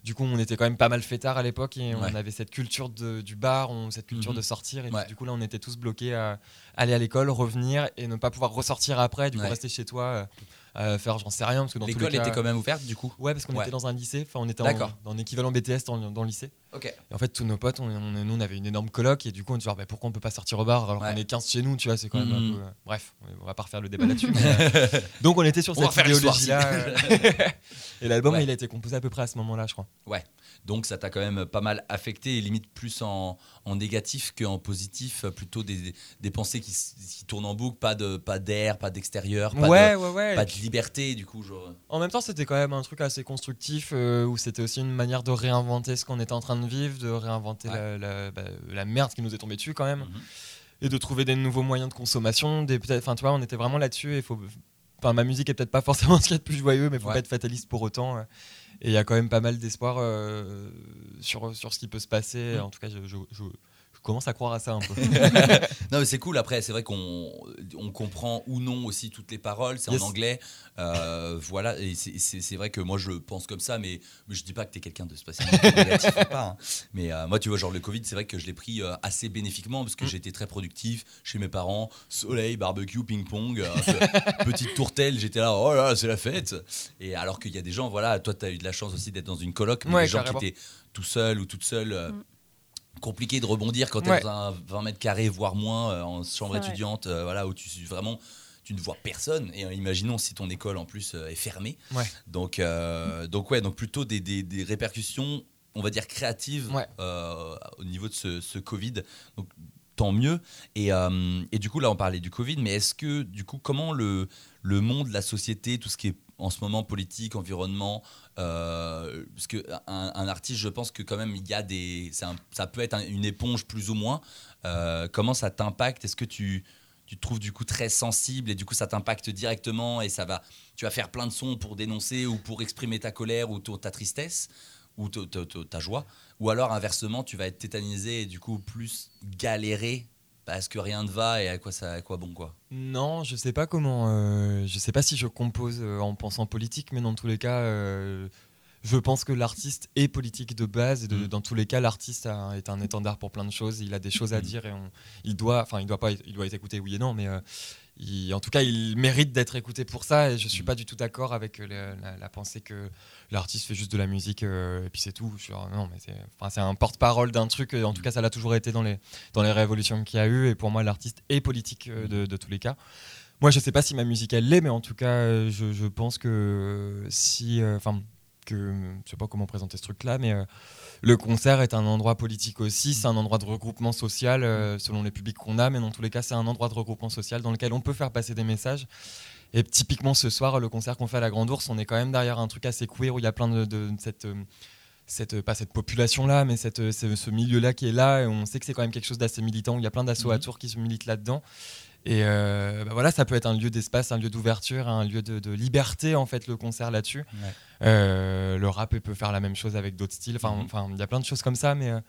du coup, on était quand même pas mal fêtard à l'époque et Ouais. on avait cette culture de- du bar, on- cette culture Mhm. de sortir. Et du coup, là, on était tous bloqués à aller à l'école, revenir et ne pas pouvoir ressortir après. Du coup, rester chez toi, euh, faire, j'en sais rien. parce que dans L'école cas- était quand même ouverte du coup? Ouais, parce qu'on Ouais. était dans un lycée, enfin on était en, un équivalent BTS dans, dans le lycée. Ok. Et en fait, tous nos potes, on, on- nous on avait une énorme coloc et du coup on dit genre, bah, pourquoi on peut pas sortir au bar alors Ouais. qu'on est 15 chez nous, tu vois, c'est quand même Mhm. un peu. euh, Bref, on va pas refaire le débat là-dessus. euh, donc on était sur On cette l'histoire, idéologie-là. euh, et l'album, Ouais. il a été composé à peu près à ce moment-là, je crois. Donc ça t'a quand même pas mal affecté et limite plus en, en négatif qu'en positif, euh, plutôt des, des pensées qui, tournent en boucle, pas de pas d'air, pas d'extérieur, pas, ouais, de, ouais, ouais. pas Et de liberté du coup. Genre... En même temps, c'était quand même un truc assez constructif euh, où c'était aussi une manière de réinventer ce qu'on était en train de vivre, de réinventer Ouais. la, la- bah, la merde qui nous est tombée dessus quand même, Mhm. et de trouver des nouveaux moyens de consommation. Des enfin, tu vois, on était vraiment là-dessus. Et faut, enfin, ma musique est peut-être pas forcément ce qu'il y a de plus joyeux, mais faut Ouais. pas être fataliste pour autant. euh. Et il y a quand même pas mal d'espoir euh, sur sur ce qui peut se passer. Mhm. En tout cas, je, je- je- je commence à croire à ça un peu. Non mais c'est cool après c'est vrai qu'on on comprend ou non aussi toutes les paroles c'est Yes. en anglais Euh, voilà et c'est- vrai que moi je pense comme ça mais, mais je dis pas que t'es quelqu'un de négatif ou pas hein. mais euh, moi tu vois genre le Covid c'est vrai que je l'ai pris euh, assez bénéfiquement parce que Mm. j'étais très productif chez mes parents soleil barbecue ping pong euh, petite tourtelle j'étais là oh là là, c'est la fête et alors qu'il y a des gens voilà toi t'as eu de la chance aussi d'être dans une coloc mais Ouais, des gens carrément. qui étaient tout seuls ou toute seule euh, Mm. Compliqué de rebondir quand tu es Ouais. dans un 20 mètres carrés, voire moins, euh, en chambre étudiante, euh, voilà, où tu vraiment tu ne vois personne. Et euh, imaginons si ton école en plus est fermée. Ouais. Donc, donc ouais, donc plutôt des, des- des répercussions, on va dire créatives au niveau de ce, ce Covid. Donc tant mieux. Et, et du coup, là, on parlait du Covid, mais est-ce que, du coup, comment le, le monde, la société, tout ce qui est en ce moment politique, environnement, euh, parce que un, artiste, je pense que quand même, il y a des, ça peut être un- une éponge plus ou moins. Euh, comment ça t'impacte? Est-ce que tu, tu te trouves du coup très sensible et du coup ça t'impacte directement et ça va, tu vas faire plein de sons pour dénoncer ou pour exprimer ta colère ou ta tristesse ou ta joie? Ou alors inversement tu vas être tétanisé et du coup plus galérer parce que rien ne va et à quoi ça à quoi bon quoi Non, je sais pas comment. euh, je sais pas si je compose euh, en pensant politique, mais dans tous les cas, euh, je pense que l'artiste est politique de base. Et de- Mm. dans tous les cas, l'artiste est un étendard pour plein de choses. Il a des choses à Mm. dire et on- il doit, enfin, il doit pas, être- il doit être écouté, oui et non, mais euh, il- en tout cas, il mérite d'être écouté pour ça. Et je suis Mm. pas du tout d'accord avec euh, la, la- la pensée que l'artiste fait juste de la musique euh, et puis c'est tout. Je suis, genre, non, mais c'est, enfin, un porte-parole d'un truc. et En tout cas, ça l'a toujours été dans les dans les révolutions qu'il y a eu. Et pour moi, l'artiste est politique euh, de, de tous les cas. Moi, je sais pas si ma musique elle l'est, mais en tout cas, euh, je, je pense que si, euh, enfin, que je sais pas comment présenter ce truc-là, mais euh, le concert est un endroit politique aussi. C'est un endroit de regroupement social euh, selon les publics qu'on a, mais dans tous les cas, c'est un endroit de regroupement social dans lequel on peut faire passer des messages. Et typiquement, ce soir, le concert qu'on fait à la Grande Ourse, on est quand même derrière un truc assez queer où il y a plein de, de- de cette. euh, cette, pas cette population-là, mais cette, ce, ce milieu-là qui est là, et on sait que c'est quand même quelque chose d'assez militant, où il y a plein d'assauts à Mhm. tour qui se militent là-dedans. Et euh, bah voilà, ça peut être un lieu d'espace, un lieu d'ouverture, un lieu de, de liberté, en fait, le concert là-dessus. Ouais. Euh, le rap peut faire la même chose avec d'autres styles. Enfin, Mhm. enfin, il y a plein de choses comme ça, mais euh,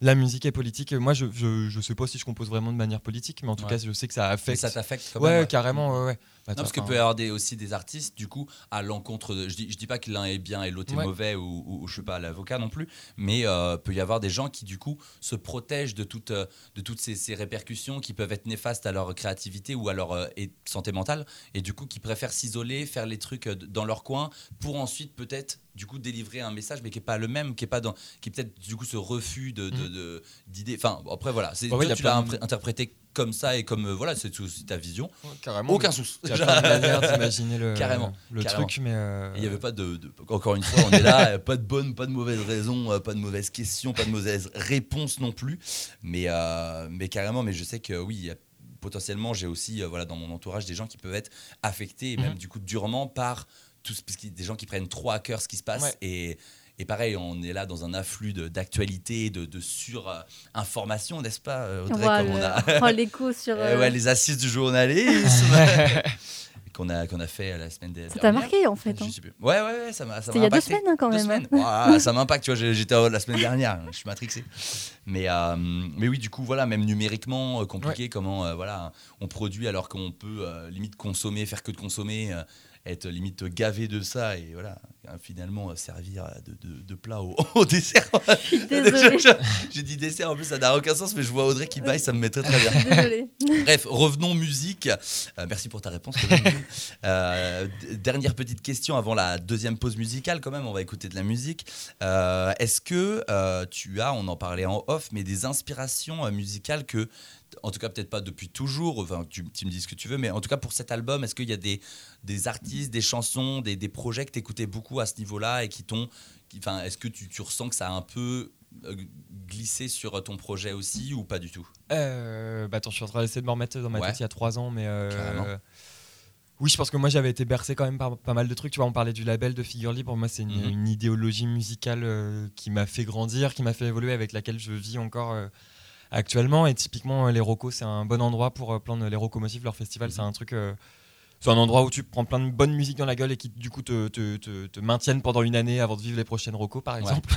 la musique est politique. Moi, je, je sais pas si je compose vraiment de manière politique, mais en tout Ouais. cas, je sais que ça affecte. ça t'affecte ouais, ouais. carrément, ouais, Non, parce enfin, peut y avoir des, aussi des artistes, du coup, à l'encontre de. Je dis, je dis pas que l'un est bien et l'autre est mauvais, ou, ou- ou je suis pas l'avocat non plus, mais euh, peut y avoir des gens qui, du coup, se protègent de, toutes euh, de toutes ces, ces répercussions qui peuvent être néfastes à leur créativité ou à leur euh, santé mentale, et du coup, qui préfèrent s'isoler, faire les trucs euh, dans leur coin, pour ensuite peut-être, du coup, délivrer un message, mais qui est pas le même, qui est pas dans. qui est peut-être, du coup, ce refus de, de- de- d'idées. Enfin, après, voilà. C'est, oui, tu l'as de- impré- interprété comme ça et comme. euh, voilà, c'est aussi ta vision. ouais, carrément. Aucun souci. D'imaginer le, Carrément, le carrément. truc, mais. euh, Il n'y avait pas de, de- Encore une fois, on est là, pas de bonne, pas de mauvaise raison, euh, pas de mauvaise question, pas de mauvaise réponse non plus. Mais, euh, mais carrément, mais je sais que oui, il y a- potentiellement, j'ai aussi euh, voilà, dans mon entourage des gens qui peuvent être affectés, et même Mhm. du coup durement, par tout ce, parce qu'il y a des gens qui prennent trop à cœur ce qui se passe. Ouais. Et, et pareil, on est là dans un afflux de- d'actualité, de, de sur-information, n'est-ce pas, euh, On Audrey, voit comme le- on a... oh, l'écho sur. Euh, ouais, les assises du journalisme qu'on a, qu'on a fait la semaine dernière. Ça t'a marqué en fait. Je hein. sais plus. Ouais, ouais, ouais, ça m'a. ça C'était il y a deux semaines hein, quand Deux même. hein. semaines. Ça m'impacte, tu vois. J'étais euh, la semaine dernière, je suis matrixé. Mais, euh, mais oui, du coup, voilà, même numériquement, euh, compliqué, comment euh, voilà, on produit alors qu'on peut euh, limite consommer, faire que de consommer. Être limite gavé de ça et voilà, hein, finalement euh, servir de, de- de plat au, au dessert. J'ai dit dessert en plus, ça n'a aucun sens, mais je vois Audrey qui baille, ça me met très bien. Désolée. Bref, revenons musique. Euh, merci pour ta réponse. Euh, dernière petite question avant la deuxième pause musicale, quand même, on va écouter de la musique. Euh, Est-ce que tu as, on en parlait en off, mais des inspirations musicales que, en tout cas peut-être pas depuis toujours, enfin tu, tu me dis ce que tu veux, mais en tout cas pour cet album, est-ce qu'il y a des, des artistes, des chansons, des, des projets que tu écoutais beaucoup à ce niveau-là et qui t'ont... Enfin, est-ce que tu, tu ressens que ça a un peu euh, glissé sur ton projet aussi ou pas du tout? Euh, bah attends, je suis en train d'essayer de me remettre dans ma Ouais. tête il y a trois ans, mais. euh, oui, je pense que moi j'avais été bercé quand même par pas mal de trucs. Tu vois, on parlait du label de Figure Libre. Moi, c'est une, Mhm. une idéologie musicale euh, qui m'a fait grandir, qui m'a fait évoluer, avec laquelle je vis encore actuellement. Et typiquement, euh, les Rocos, c'est un bon endroit pour euh, plein de les Rocomotives. Leur festival, Mhm. c'est un truc. euh, c'est un endroit où tu prends plein de bonne musique dans la gueule et qui du coup te, te, te- te maintiennent pendant une année avant de vivre les prochaines Rocos par exemple.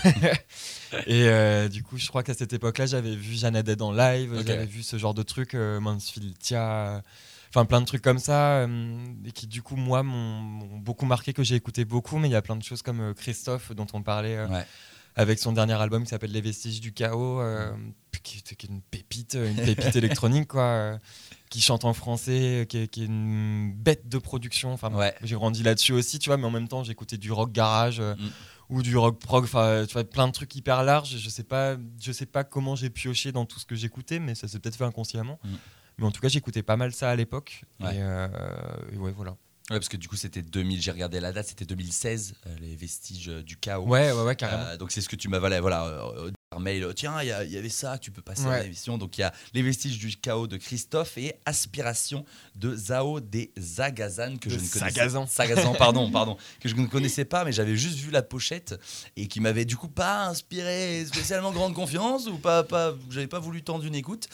et du coup je crois qu'à cette époque là j'avais vu Jeanne Haddad en live, j'avais vu ce genre de trucs, euh, Mansfield Tia, enfin plein de trucs comme ça euh, et qui du coup moi m'ont m'ont beaucoup marqué que j'ai écouté beaucoup mais il y a plein de choses comme euh, Christophe dont on parlait euh, Ouais. Avec son dernier album qui s'appelle Les Vestiges du Chaos, euh, qui, est- qui est une pépite, une pépite électronique, quoi, euh, qui chante en français, qui est, qui est une bête de production. Enfin, Ouais. j'ai grandi là-dessus aussi, tu vois, mais en même temps, j'écoutais du rock garage. euh, Mm. Ou du rock prog, enfin, tu vois, plein de trucs hyper larges. Je sais pas, je sais pas comment j'ai pioché dans tout ce que j'écoutais, mais ça s'est peut-être fait inconsciemment. Mm. Mais en tout cas, j'écoutais pas mal ça à l'époque. Ouais. Et, euh, et ouais, voilà. Ouais, parce que du coup, c'était 2000, j'ai regardé la date, c'était 2016, euh, les vestiges euh, du chaos. Ouais, ouais, ouais, carrément. Euh, donc c'est ce que tu m'as voilà, voilà par mail. Tiens, il y, avait ça, tu peux passer à l'émission. Donc il y a les vestiges du chaos de Christophe et Aspiration de Zao des Zagazan que De je ne connaissais Sagazan. Sagazan, pardon, pardon, que je ne connaissais pas, mais j'avais juste vu la pochette et qui m'avait du coup pas inspiré spécialement grande confiance ou pas, pas, j'avais pas voulu tendre une écoute,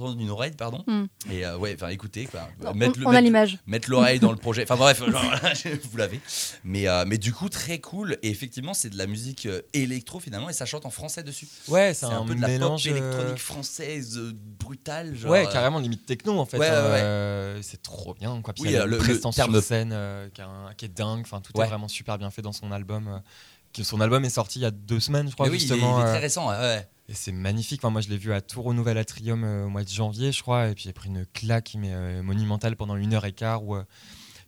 tendre une oreille, pardon. Hmm. Et euh, ouais, enfin écoutez, quoi, On, mettre le- on a mettre- l'image. mettre l'oreille dans le projet. Enfin bref, genre, voilà, vous l'avez. Mais, euh, mais du coup, très cool. Et effectivement, c'est de la musique euh, électro finalement, et ça chante en français dessus. Ouais, C'est un, un, peu de la mélange. pop électronique française euh, brutale. Genre, ouais, carrément limite techno en fait. Ouais, ouais, ouais. c'est trop bien. Quoi. Puis Oui, il y a une le- terme- sur scène euh, qui, a un- qui est dingue. Enfin, tout Ouais. est vraiment super bien fait dans son album. euh, que son album est sorti il y a deux semaines, je crois, mais oui, il est, justement. il est très récent. ouais, ouais. Et c'est magnifique. Enfin, moi, je l'ai vu à Tour au Nouvel Atrium euh, au mois de janvier, je crois. Et puis j'ai pris une claque mais, euh, monumentale pendant une heure et quart où. euh,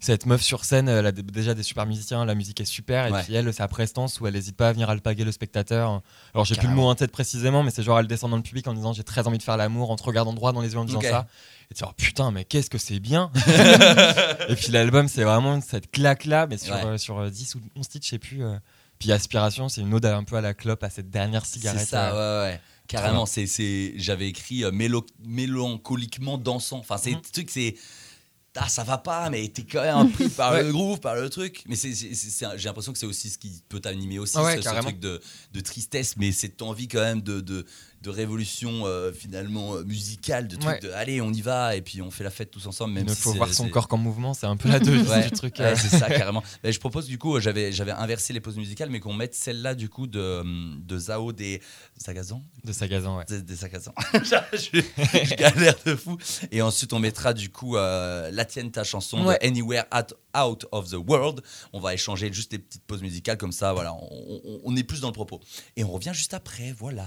cette meuf sur scène, elle a déjà des super musiciens, la musique est super, et Ouais. puis elle, sa prestance où elle n'hésite pas à venir alpaguer le spectateur. Alors j'ai plus le mot en tête précisément, mais c'est genre elle descend dans le public en disant j'ai très envie de faire l'amour, en te regardant droit dans les yeux en disant ça. Et tu dis oh, putain, mais qu'est-ce que c'est bien Et puis l'album, c'est vraiment cette claque-là, mais sur, Ouais. euh, sur euh, 10 ou 11 titres, je sais plus. Puis Aspiration, c'est une ode un peu à la clope, à cette dernière C'est cigarette. ça, euh. ouais, ouais. Carrément, c'est, c'est, j'avais écrit euh, mélo- mélancoliquement dansant. Enfin, c'est Mhm. le truc, c'est. Ah, ça va pas, mais t'es quand même pris par Ouais. le groove, par le truc. Mais c'est, c'est- c'est- c'est j'ai l'impression que c'est aussi ce qui peut t'animer aussi, Ah ouais, ce, ce truc de, de tristesse, mais cette envie quand même de, de, de révolution euh, finalement euh, musicale, de truc Ouais. de allez, on y va, et puis on fait la fête tous ensemble. Même Il si faut voir son corps qu'en mouvement, c'est un peu la devise Ouais. du truc. Ouais, euh. c'est ça, carrément. Mais je propose du coup, j'avais, j'avais inversé les pauses musicales, mais qu'on mette celle-là du coup de, de Zao des Sagazans. De Sagazan, ouais. Des, des Sagazans. je, je galère de fou. Et ensuite, on mettra du coup euh, la tienne, ta chanson Ouais. de Anywhere at, Out of the World. On va échanger juste des petites pauses musicales comme ça, voilà. On, on- on est plus dans le propos. Et on revient juste après, voilà.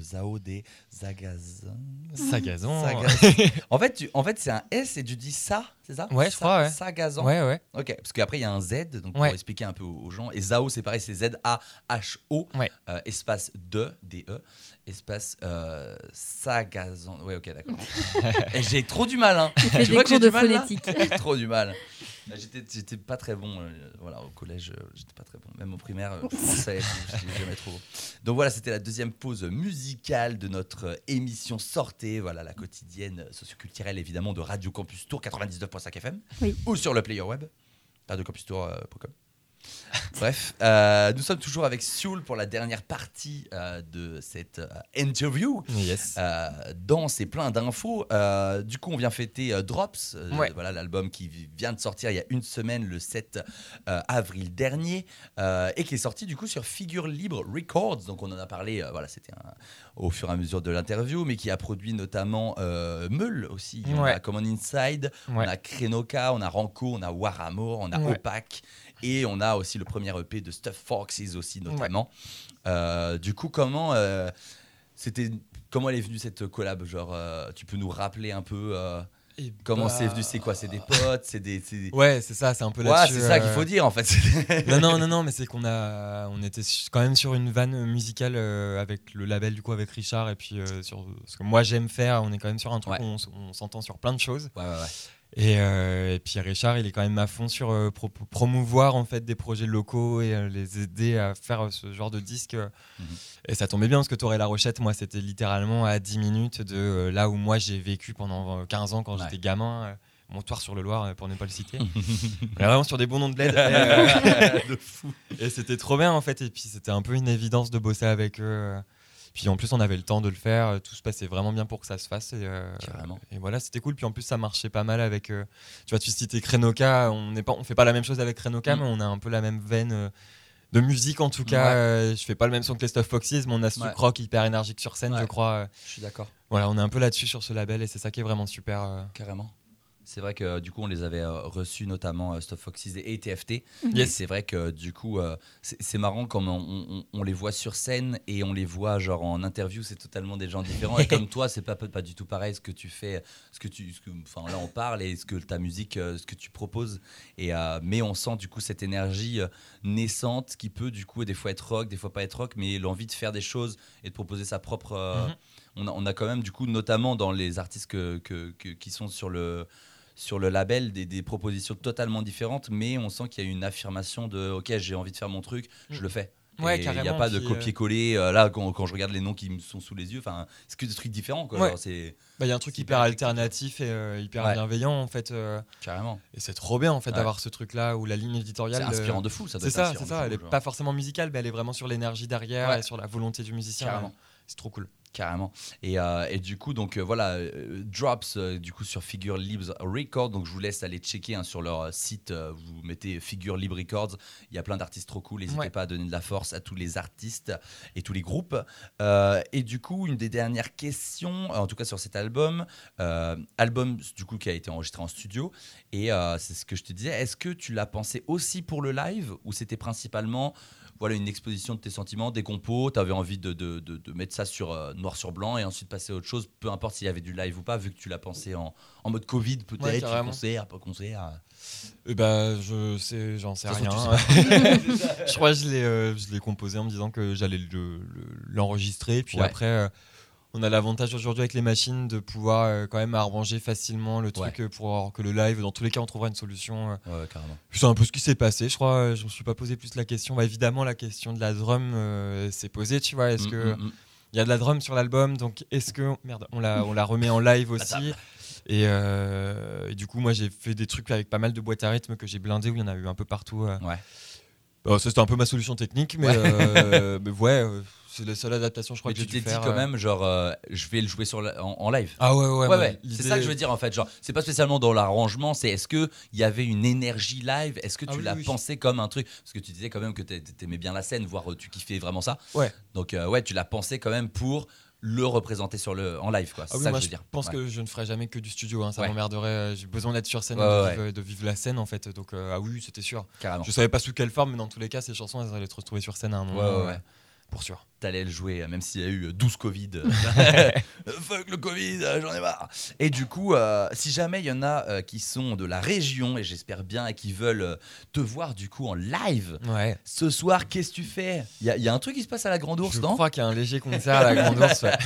de Zao des Zagazan. Sagazan. Sagazan. en fait, tu- en fait c'est un S et tu dis ça, c'est ça Ouais, je crois, ouais. Sagazan. Ouais, ouais. Ok, parce qu'après il y a un Z, donc Ouais. pour expliquer un peu aux gens. Et Zao, c'est pareil, c'est Z-A-H-O, Ouais. euh, espace de, D-E, espace euh, Sagazan. Ouais, ok, d'accord. J'ai trop du mal, hein. Tu des vois que j'ai cours de du mal, là phonétique. J'ai trop du mal. J'étais, j'étais pas très bon. euh, voilà, au collège, euh, j'étais pas très bon. Même au primaire, euh, français, tout, j'étais jamais trop bon. Donc voilà, c'était la deuxième pause musicale de notre euh, émission Sortez. Voilà, la quotidienne socioculturelle, évidemment, de Radio Campus Tour 99.5 FM. Oui. Ou sur le player web, radiocampustour.com. Bref, euh, nous sommes toujours avec Sioul pour la dernière partie euh, de cette euh, interview. Yes. Euh, dans c'est plein d'infos. Euh, du coup, on vient fêter euh, Drops, euh, Ouais. voilà l'album qui vi- vient de sortir il y a une semaine, le 7 euh, avril dernier, euh, et qui est sorti du coup sur Figure Libre Records. Donc on en a parlé, euh, voilà, c'était un- au fur et à mesure de l'interview, mais qui a produit notamment euh, Meul aussi. On a Common Inside, on a Krenoka, on a Ranko, on a Warhammer, on a Ouais. Opaque. Et on a aussi le premier EP de Stuff Foxes aussi notamment. Euh, du coup, comment euh, c'était comment elle est venue cette collab Genre, euh, tu peux nous rappeler un peu Et comment bah, c'est venu C'est quoi C'est des potes C'est des. Ouais, c'est ça, c'est un peu Ouais, là-dessus. c'est ça qu'il faut dire en fait. non, non, non, non, mais c'est qu'on a, on était quand même sur une vanne musicale euh, avec le label du coup avec Richard et puis euh, sur ce que moi j'aime faire, on est quand même sur un truc Ouais. où on, on s'entend sur plein de choses. Ouais, ouais, ouais. Et, euh, et puis Richard, il est quand même à fond sur euh, pro- promouvoir en fait des projets locaux et euh, les aider à faire ce genre de disque. Mhm. Et ça tombait bien parce que Torre la Rochette, moi, c'était littéralement à 10 minutes de là où moi j'ai vécu pendant euh, 15 ans quand Ouais. j'étais gamin. Montoire sur le Loir, pour ne pas le citer. On est vraiment sur des bons noms de bled. Et, euh, de fou. et c'était trop bien en fait. Et puis c'était un peu une évidence de bosser avec eux. Puis en plus, on avait le temps de le faire. euh, Tout se passait vraiment bien pour que ça se fasse. Et, euh, et voilà, c'était cool. Puis en plus, ça marchait pas mal avec. euh, tu vois, tu citais Krenoka. On n'est pas, on fait pas la même chose avec Krenoka, Mm. mais on a un peu la même veine. euh, de musique en tout cas, Ouais. Je fais pas le même son que les Stuff Foxes, mais on a ce Ouais. rock hyper énergique sur scène, Ouais. je crois. Je suis d'accord. Voilà, on est un peu là-dessus sur ce label et c'est ça qui est vraiment super. Carrément. C'est vrai que euh, du coup on les avait euh, reçus notamment euh, Stuff Foxes et TFT. Mhm. C'est vrai que du coup c'est marrant comme on, on- on les voit sur scène et on les voit genre en interview, c'est totalement des gens différents. et comme toi, c'est pas pas du tout pareil ce que tu fais, ce que tu, ce que- enfin là on parle et ce que ta musique, ce que tu proposes. Et mais on sent du coup cette énergie naissante qui peut du coup des fois être rock, des fois pas être rock, mais l'envie de faire des choses et de proposer sa propre. Mhm. on, a, on a quand même du coup notamment dans les artistes que, que- que- qui sont sur le sur le label des, des propositions totalement différentes, mais on sent qu'il y a une affirmation de ok j'ai envie de faire mon truc, je le fais. Mm. Ouais, Et Il n'y a pas de euh, copier-coller. euh, là, quand, quand je regarde les noms qui me sont sous les yeux, enfin, c'est que des trucs différents. Ouais. Bah, Il y a un truc hyper hyper alternatif et euh, hyper Ouais. bienveillant en fait. euh, carrément. et c'est trop bien en fait Ouais. d'avoir ce truc-là où la ligne éditoriale. C'est inspirant euh, de fou. Ça doit C'est être ça, c'est ça. fou, Elle est genre. pas forcément musicale, mais elle est vraiment sur l'énergie derrière Ouais. et sur la volonté du musicien. Carrément. C'est trop cool. Carrément. Et, euh, et du coup, donc euh, voilà, euh, Drops, du coup sur Figure Libre Records. Donc je vous laisse aller checker hein, sur leur site. vous mettez Figure Libre Records. Il y a plein d'artistes trop cool. N'hésitez Ouais. pas à donner de la force à tous les artistes et tous les groupes. Et du coup, une des dernières questions, en tout cas sur cet album, album du coup qui a été enregistré en studio. Et c'est ce que je te disais. Est-ce que tu l'as pensé aussi pour le live ou c'était principalement voilà une exposition de tes sentiments, des compos, tu avais envie de, de- de- de mettre ça sur euh, noir sur blanc et ensuite passer à autre chose, peu importe s'il y avait du live ou pas, vu que tu l'as pensé en, en mode Covid Ouais, peut-être, carrément. concert, pas concert. Et bah, je sais, j'en sais rien. je crois que je l'ai, euh, je l'ai composé en me disant que j'allais le- le- l'enregistrer. Puis Ouais. après, euh, on a l'avantage aujourd'hui avec les machines de pouvoir euh, quand même arranger facilement le truc euh, pour que le live, dans tous les cas, on trouvera une solution. euh. Ouais, carrément. C'est un peu ce qui s'est passé, je crois. euh, Je me suis pas posé plus la question. Bah, évidemment, la question de la drum euh, s'est posée, tu vois. Est-ce Mm, que mm, mm. il y a de la drum sur l'album, donc est-ce que merde, on la, on la remet en live aussi? et, et du coup, moi, j'ai fait des trucs avec pas mal de boîtes à rythme que j'ai blindé où il y en a eu un peu partout. Ouais. Bah, ça, c'était un peu ma solution technique, mais, Ouais. mais ouais, c'est la seule adaptation, je crois Mais que tu t'es dit faire. quand euh. même, genre, euh, je vais le jouer sur la- en, en live. Ah ouais, ouais, Ouais, c'est ça que je veux dire en fait. Genre, c'est pas spécialement dans l'arrangement, c'est est-ce qu'il y avait une énergie live? Est-ce que Ah tu oui, l'as oui. pensé comme un truc? Parce que tu disais quand même que t'a- t'aimais bien la scène, voire euh, tu kiffais vraiment ça. Ouais. Donc, euh, ouais, tu l'as pensé quand même pour le représenter sur le, en live, quoi. C'est Ah oui, ça moi, que je je veux dire. pense Ouais. que je ne ferai jamais que du studio, hein, ça Ouais. m'emmerderait. J'ai besoin d'être sur scène, Ouais, de, vivre, de vivre la scène en fait. Donc, euh, ah oui, c'était sûr. Carrément. Je savais pas sous quelle forme, mais dans tous les cas, ces chansons, elles allaient être retrouvées sur scène à un moment. Ouais, ouais, ouais. Pour sûr. T'allais le jouer, euh, même s'il y a eu 12 Covid. euh, Fuck le Covid, euh, j'en ai marre. Et du coup, euh, si jamais il y en a euh, qui sont de la région, et j'espère bien, et qui veulent euh, te voir du coup en live, Ouais. ce soir, qu'est-ce que tu fais? Il y, a- il y a un truc qui se passe à la Grande Ourse, Je non? crois qu'il y a un léger concert à la Grande Ourse. ouais.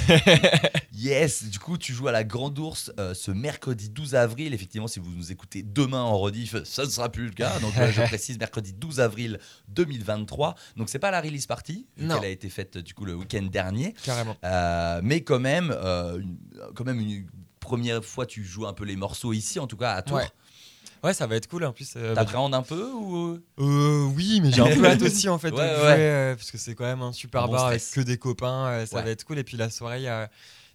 Yes, du coup, tu joues à la Grande Ourse euh, ce mercredi 12 avril. Effectivement, si vous nous écoutez demain en rediff, ça ne sera plus le cas. Donc, euh, je précise, mercredi 12 avril 2023. Donc, c'est pas la release party, vu qu'elle a été faite du coup le week-end dernier. Carrément. Euh, mais quand même, euh, une- quand même une première fois, tu joues un peu les morceaux ici, en tout cas à Tours. Ouais. Ouais, ça va être cool en plus. euh, bah, T'appréhendes un peu ou Euh, oui, mais j'ai un peu hâte aussi en fait de Ouais, jouer, ouais. euh, parce que c'est quand même un super bon bar avec que des copains, ça Ouais. va être cool. Et puis la soirée, il y a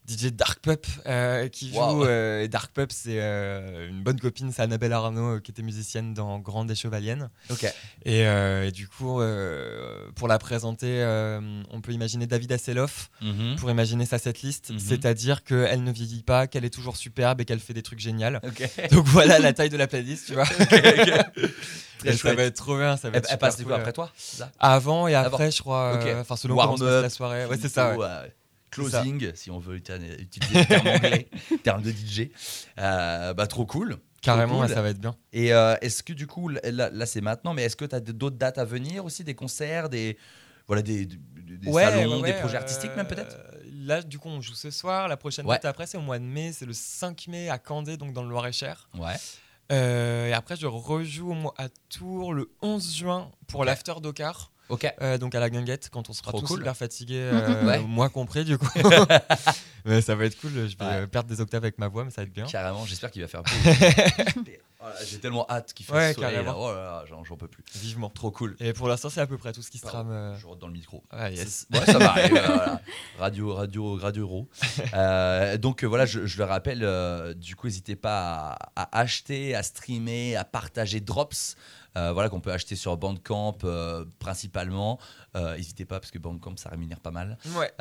DJ Dark Pup euh, qui joue. Wow. euh, Dark Pup, c'est euh, une bonne copine, c'est Annabelle Arnaud qui était musicienne dans Grande et Chevalienne. Et, et du coup, pour la présenter, on peut imaginer David Hasselhoff Mhm. pour imaginer sa setlist, Mhm. c'est-à-dire qu'elle ne vieillit pas, qu'elle est toujours superbe et qu'elle fait des trucs géniaux. Donc voilà la taille de la playlist, tu vois. Très Et ça va être trop bien, ça va Elle, être elle super passe du coup après toi ça? Avant et Avant. après, je crois. Enfin, selon Warm comment se passe la soirée. Ouais, c'est ça. ouais. Euh, Closing, si on veut utiliser le terme anglais, terme de DJ. Euh, bah, trop cool. Carrément, cool. ça va être bien. Et euh, est-ce que du coup, là, là, c'est maintenant, mais est-ce que tu as d'autres dates à venir aussi, des concerts, des, voilà, des, des- des Ouais, salons, ouais, ouais, des projets euh, artistiques même peut-être? Là, du coup, on joue ce soir. La prochaine date après, c'est au mois de mai. C'est le 5 mai à Candé, donc dans le Loir-et-Cher. Ouais. Euh, et après, je rejoue au mois- à Tours le 11 juin pour Ok. l'after Dakar. Ok. Euh, donc à la guinguette, quand on sera Trop tous cool. super fatigués, euh, Ouais. moi compris du coup. mais ça va être cool. Je vais Ouais. euh, perdre des octaves avec ma voix, mais ça va être bien. Carrément, j'espère qu'il va faire beau. Voilà, J'ai tellement hâte qu'il fasse Ouais, soleil. là. carrément. Oh là là, j'en j'en peux plus. Vivement. Trop cool. Et pour l'instant, c'est à peu près tout ce qui se Pardon, trame. euh, Je rentre dans le micro. ah, yes. Ouais, ça m'arrive. voilà. Radio, radio, radio euro. Euh, donc euh, voilà, je, je le rappelle. euh, du coup, n'hésitez pas à, à acheter, à streamer, à partager Drops. Euh, voilà qu'on peut acheter sur Bandcamp euh, principalement. Euh, N'hésitez pas parce que Bandcamp ça rémunère pas mal. Ouais.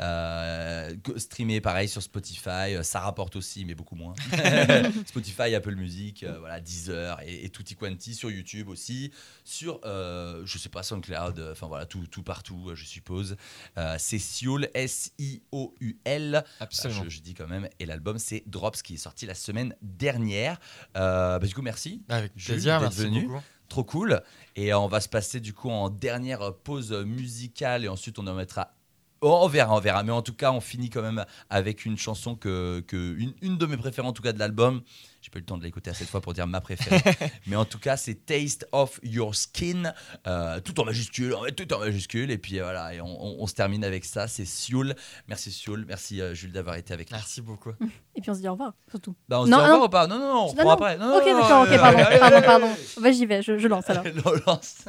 Streamer pareil sur Spotify, ça rapporte aussi, mais beaucoup moins. Spotify, Apple Music, voilà, Deezer et, et tutti quanti sur YouTube aussi, sur, je sais pas, SoundCloud, enfin voilà, tout, tout partout, je suppose. C'est Sioul, S-I-O-U-L. Absolument. Je, je dis quand même, et l'album c'est Drops qui est sorti la semaine dernière. Euh, bah, du coup, merci. Avec plaisir, merci venu. beaucoup. Trop cool. Et euh, on va se passer du coup en dernière pause musicale et ensuite on en mettra. Oh, on verra, on verra. Mais en tout cas, on finit quand même avec une chanson que, que une, une de mes préférées en tout cas de l'album. J'ai pas eu le temps de l'écouter à cette fois pour dire ma préférée. Mais en tout cas, c'est Taste of Your Skin, euh, tout en majuscule, tout en majuscule. Et puis euh, voilà, et on, on- on se termine avec ça. C'est Sioul. Merci Sioul, merci euh, Jules d'avoir été avec nous. Merci beaucoup. Et puis on se dit au revoir, surtout. Bah, on se Non, dit au non. revoir ou pas? Non, non, non, on Non, reprend non. après. Non, ok, d'accord, ok, pardon, pardon, pardon. Bah, j'y vais, je, je lance alors. On lance.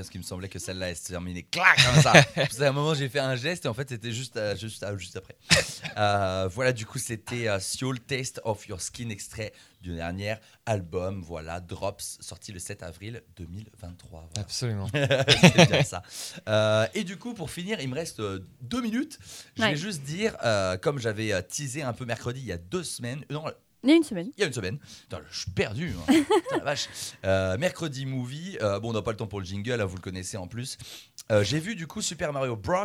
Bien ce qui me semblait que celle-là elle se terminait clac comme ça. Qu'à un moment j'ai fait un geste et en fait c'était juste, euh, juste, euh, juste après. Euh, voilà, du coup c'était euh, Seoul Taste of Your Skin, extrait du dernier album, voilà, Drops, sorti le 7 avril 2023. Voilà. Absolument. c'est bien ça. Euh, et du coup, pour finir, il me reste euh, deux minutes. Je Ouais. vais juste dire, euh, comme j'avais euh, teasé un peu mercredi il y a deux semaines, euh, non, Il y a une semaine. il y a une semaine. Putain, je suis perdu. hein. Putain, la vache. Euh, mercredi movie. euh, bon, on n'a pas le temps pour le jingle, hein, vous le connaissez en plus. Euh, J'ai vu du coup Super Mario Bros.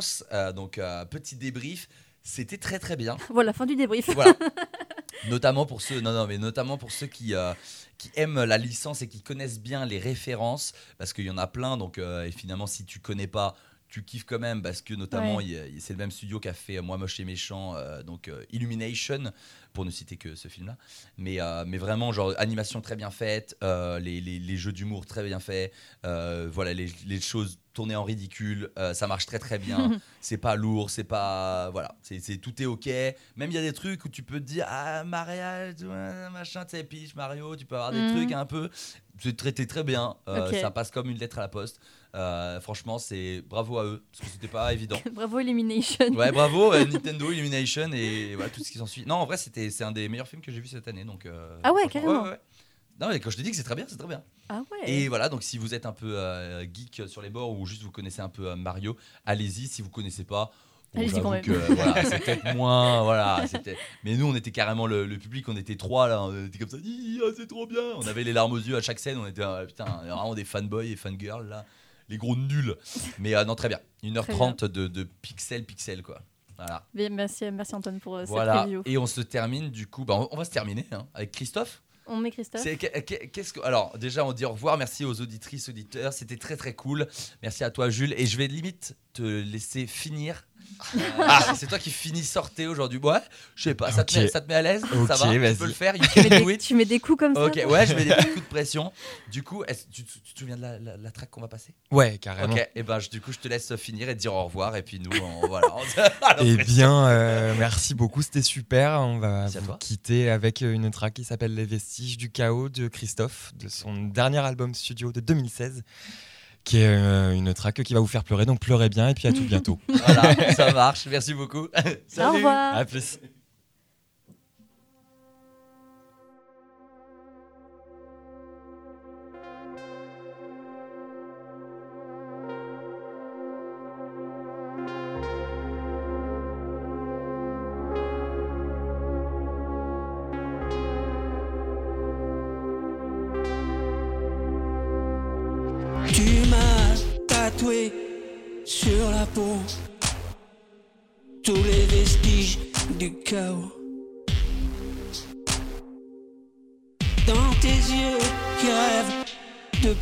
donc, petit débrief. C'était très très bien. Voilà, fin du débrief. Voilà. notamment pour ceux, non, non, mais notamment pour ceux qui, euh, qui aiment la licence et qui connaissent bien les références, parce qu'il y en a plein. Donc, euh, et finalement, si tu connais pas, tu kiffes quand même, parce que notamment, Ouais. c'est le même studio qui a fait euh, Moi Moche et Méchant, euh, donc euh, Illumination, pour ne citer que ce film-là. Mais, euh, mais vraiment, genre, animation très bien faite, les, les- les jeux d'humour très bien faits, voilà, les, les choses tournées en ridicule, euh, ça marche très très bien. c'est pas lourd, c'est pas. Voilà, c'est tout est ok. Même il y a des trucs où tu peux te dire, ah, mariage, machin, tu sais, Peach, Mario, tu peux avoir des Mhm. trucs un peu. C'est traité très bien, euh, ça passe comme une lettre à la poste. Euh, franchement, c'est bravo à eux, parce que c'était pas évident. Bravo Elimination. Ouais, bravo Nintendo Illumination et voilà tout ce qui s'en suit. Non, en vrai, c'était c'est un des meilleurs films que j'ai vu cette année, donc. Ah ouais, carrément. ouais, ouais. Non, mais quand je te dis que c'est très bien, c'est très bien. Ah ouais. Et voilà, donc si vous êtes un peu euh, geek sur les bords ou juste vous connaissez un peu euh, Mario, allez-y. Si vous connaissez pas, bon, Allez-y quand même. que, voilà, c'est peut-être moins. Voilà, c'était- mais nous, on était carrément le, le public, on était trois là, on était comme ça, ah, c'est trop bien. On avait les larmes aux yeux à chaque scène, on était euh, putain, vraiment des fanboys et fangirls là, les gros nuls. Mais euh, non, très bien. 1h30 de, de pixel, pixel quoi. Voilà. Merci, merci Antoine pour euh, cette Voilà. review. Et on se termine du coup, bah, on, on va se terminer hein, avec Christophe. On met Christophe. Alors déjà on dit au revoir, merci aux auditrices auditeurs, c'était très très cool. Merci à toi Jules et je vais limite te laisser finir. Ah, c'est toi qui finis sortez aujourd'hui. Ouais, je sais pas, ça, te met, ça te met à l'aise Ok, Ça va Tu peux le faire You Tu mets, can do des, it. tu mets des coups comme ça Ok, ouais, je mets des coups de pression. Du coup, est-ce- tu, tu- tu te souviens de la, la, la track qu'on va passer? Ouais, carrément. Ok, et ben je- du coup je te laisse finir et te dire au revoir et puis nous on, voilà. on- Eh bien, euh, merci beaucoup, c'était super. On va vous quitter avec une track qui s'appelle Les Vestiges du Chaos de Christophe, de son dernier album studio de 2016, qui est euh, une track qui va vous faire pleurer. Donc pleurez bien et puis à tout bientôt. voilà, ça marche. Merci beaucoup. Au Salut. revoir. à plus.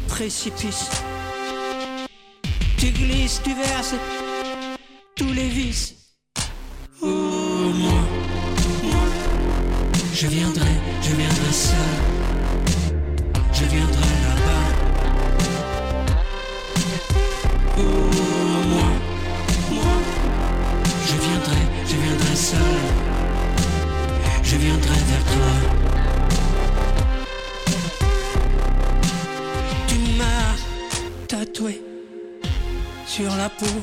Précipice, tu glisses, tu verses tous les vices. Oh, moi, moi, je viendrai, je viendrai seul, je viendrai là-bas. Oh, moi, moi, je viendrai, je viendrai seul, je viendrai vers toi. Sur la peau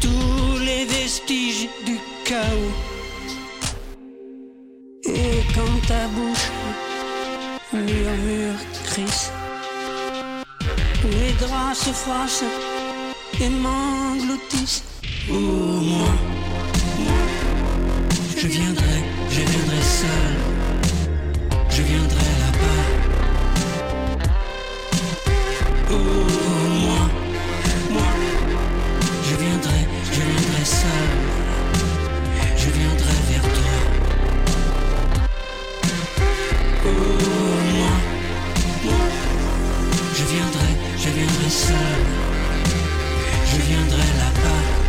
tous les vestiges du chaos. Et quand ta bouche murmure crie les draps se froissent et m'engloutissent. Oh, moi, moi, je viendrai, je viendrai seul, je viendrai là-bas. Je viendrai là-bas.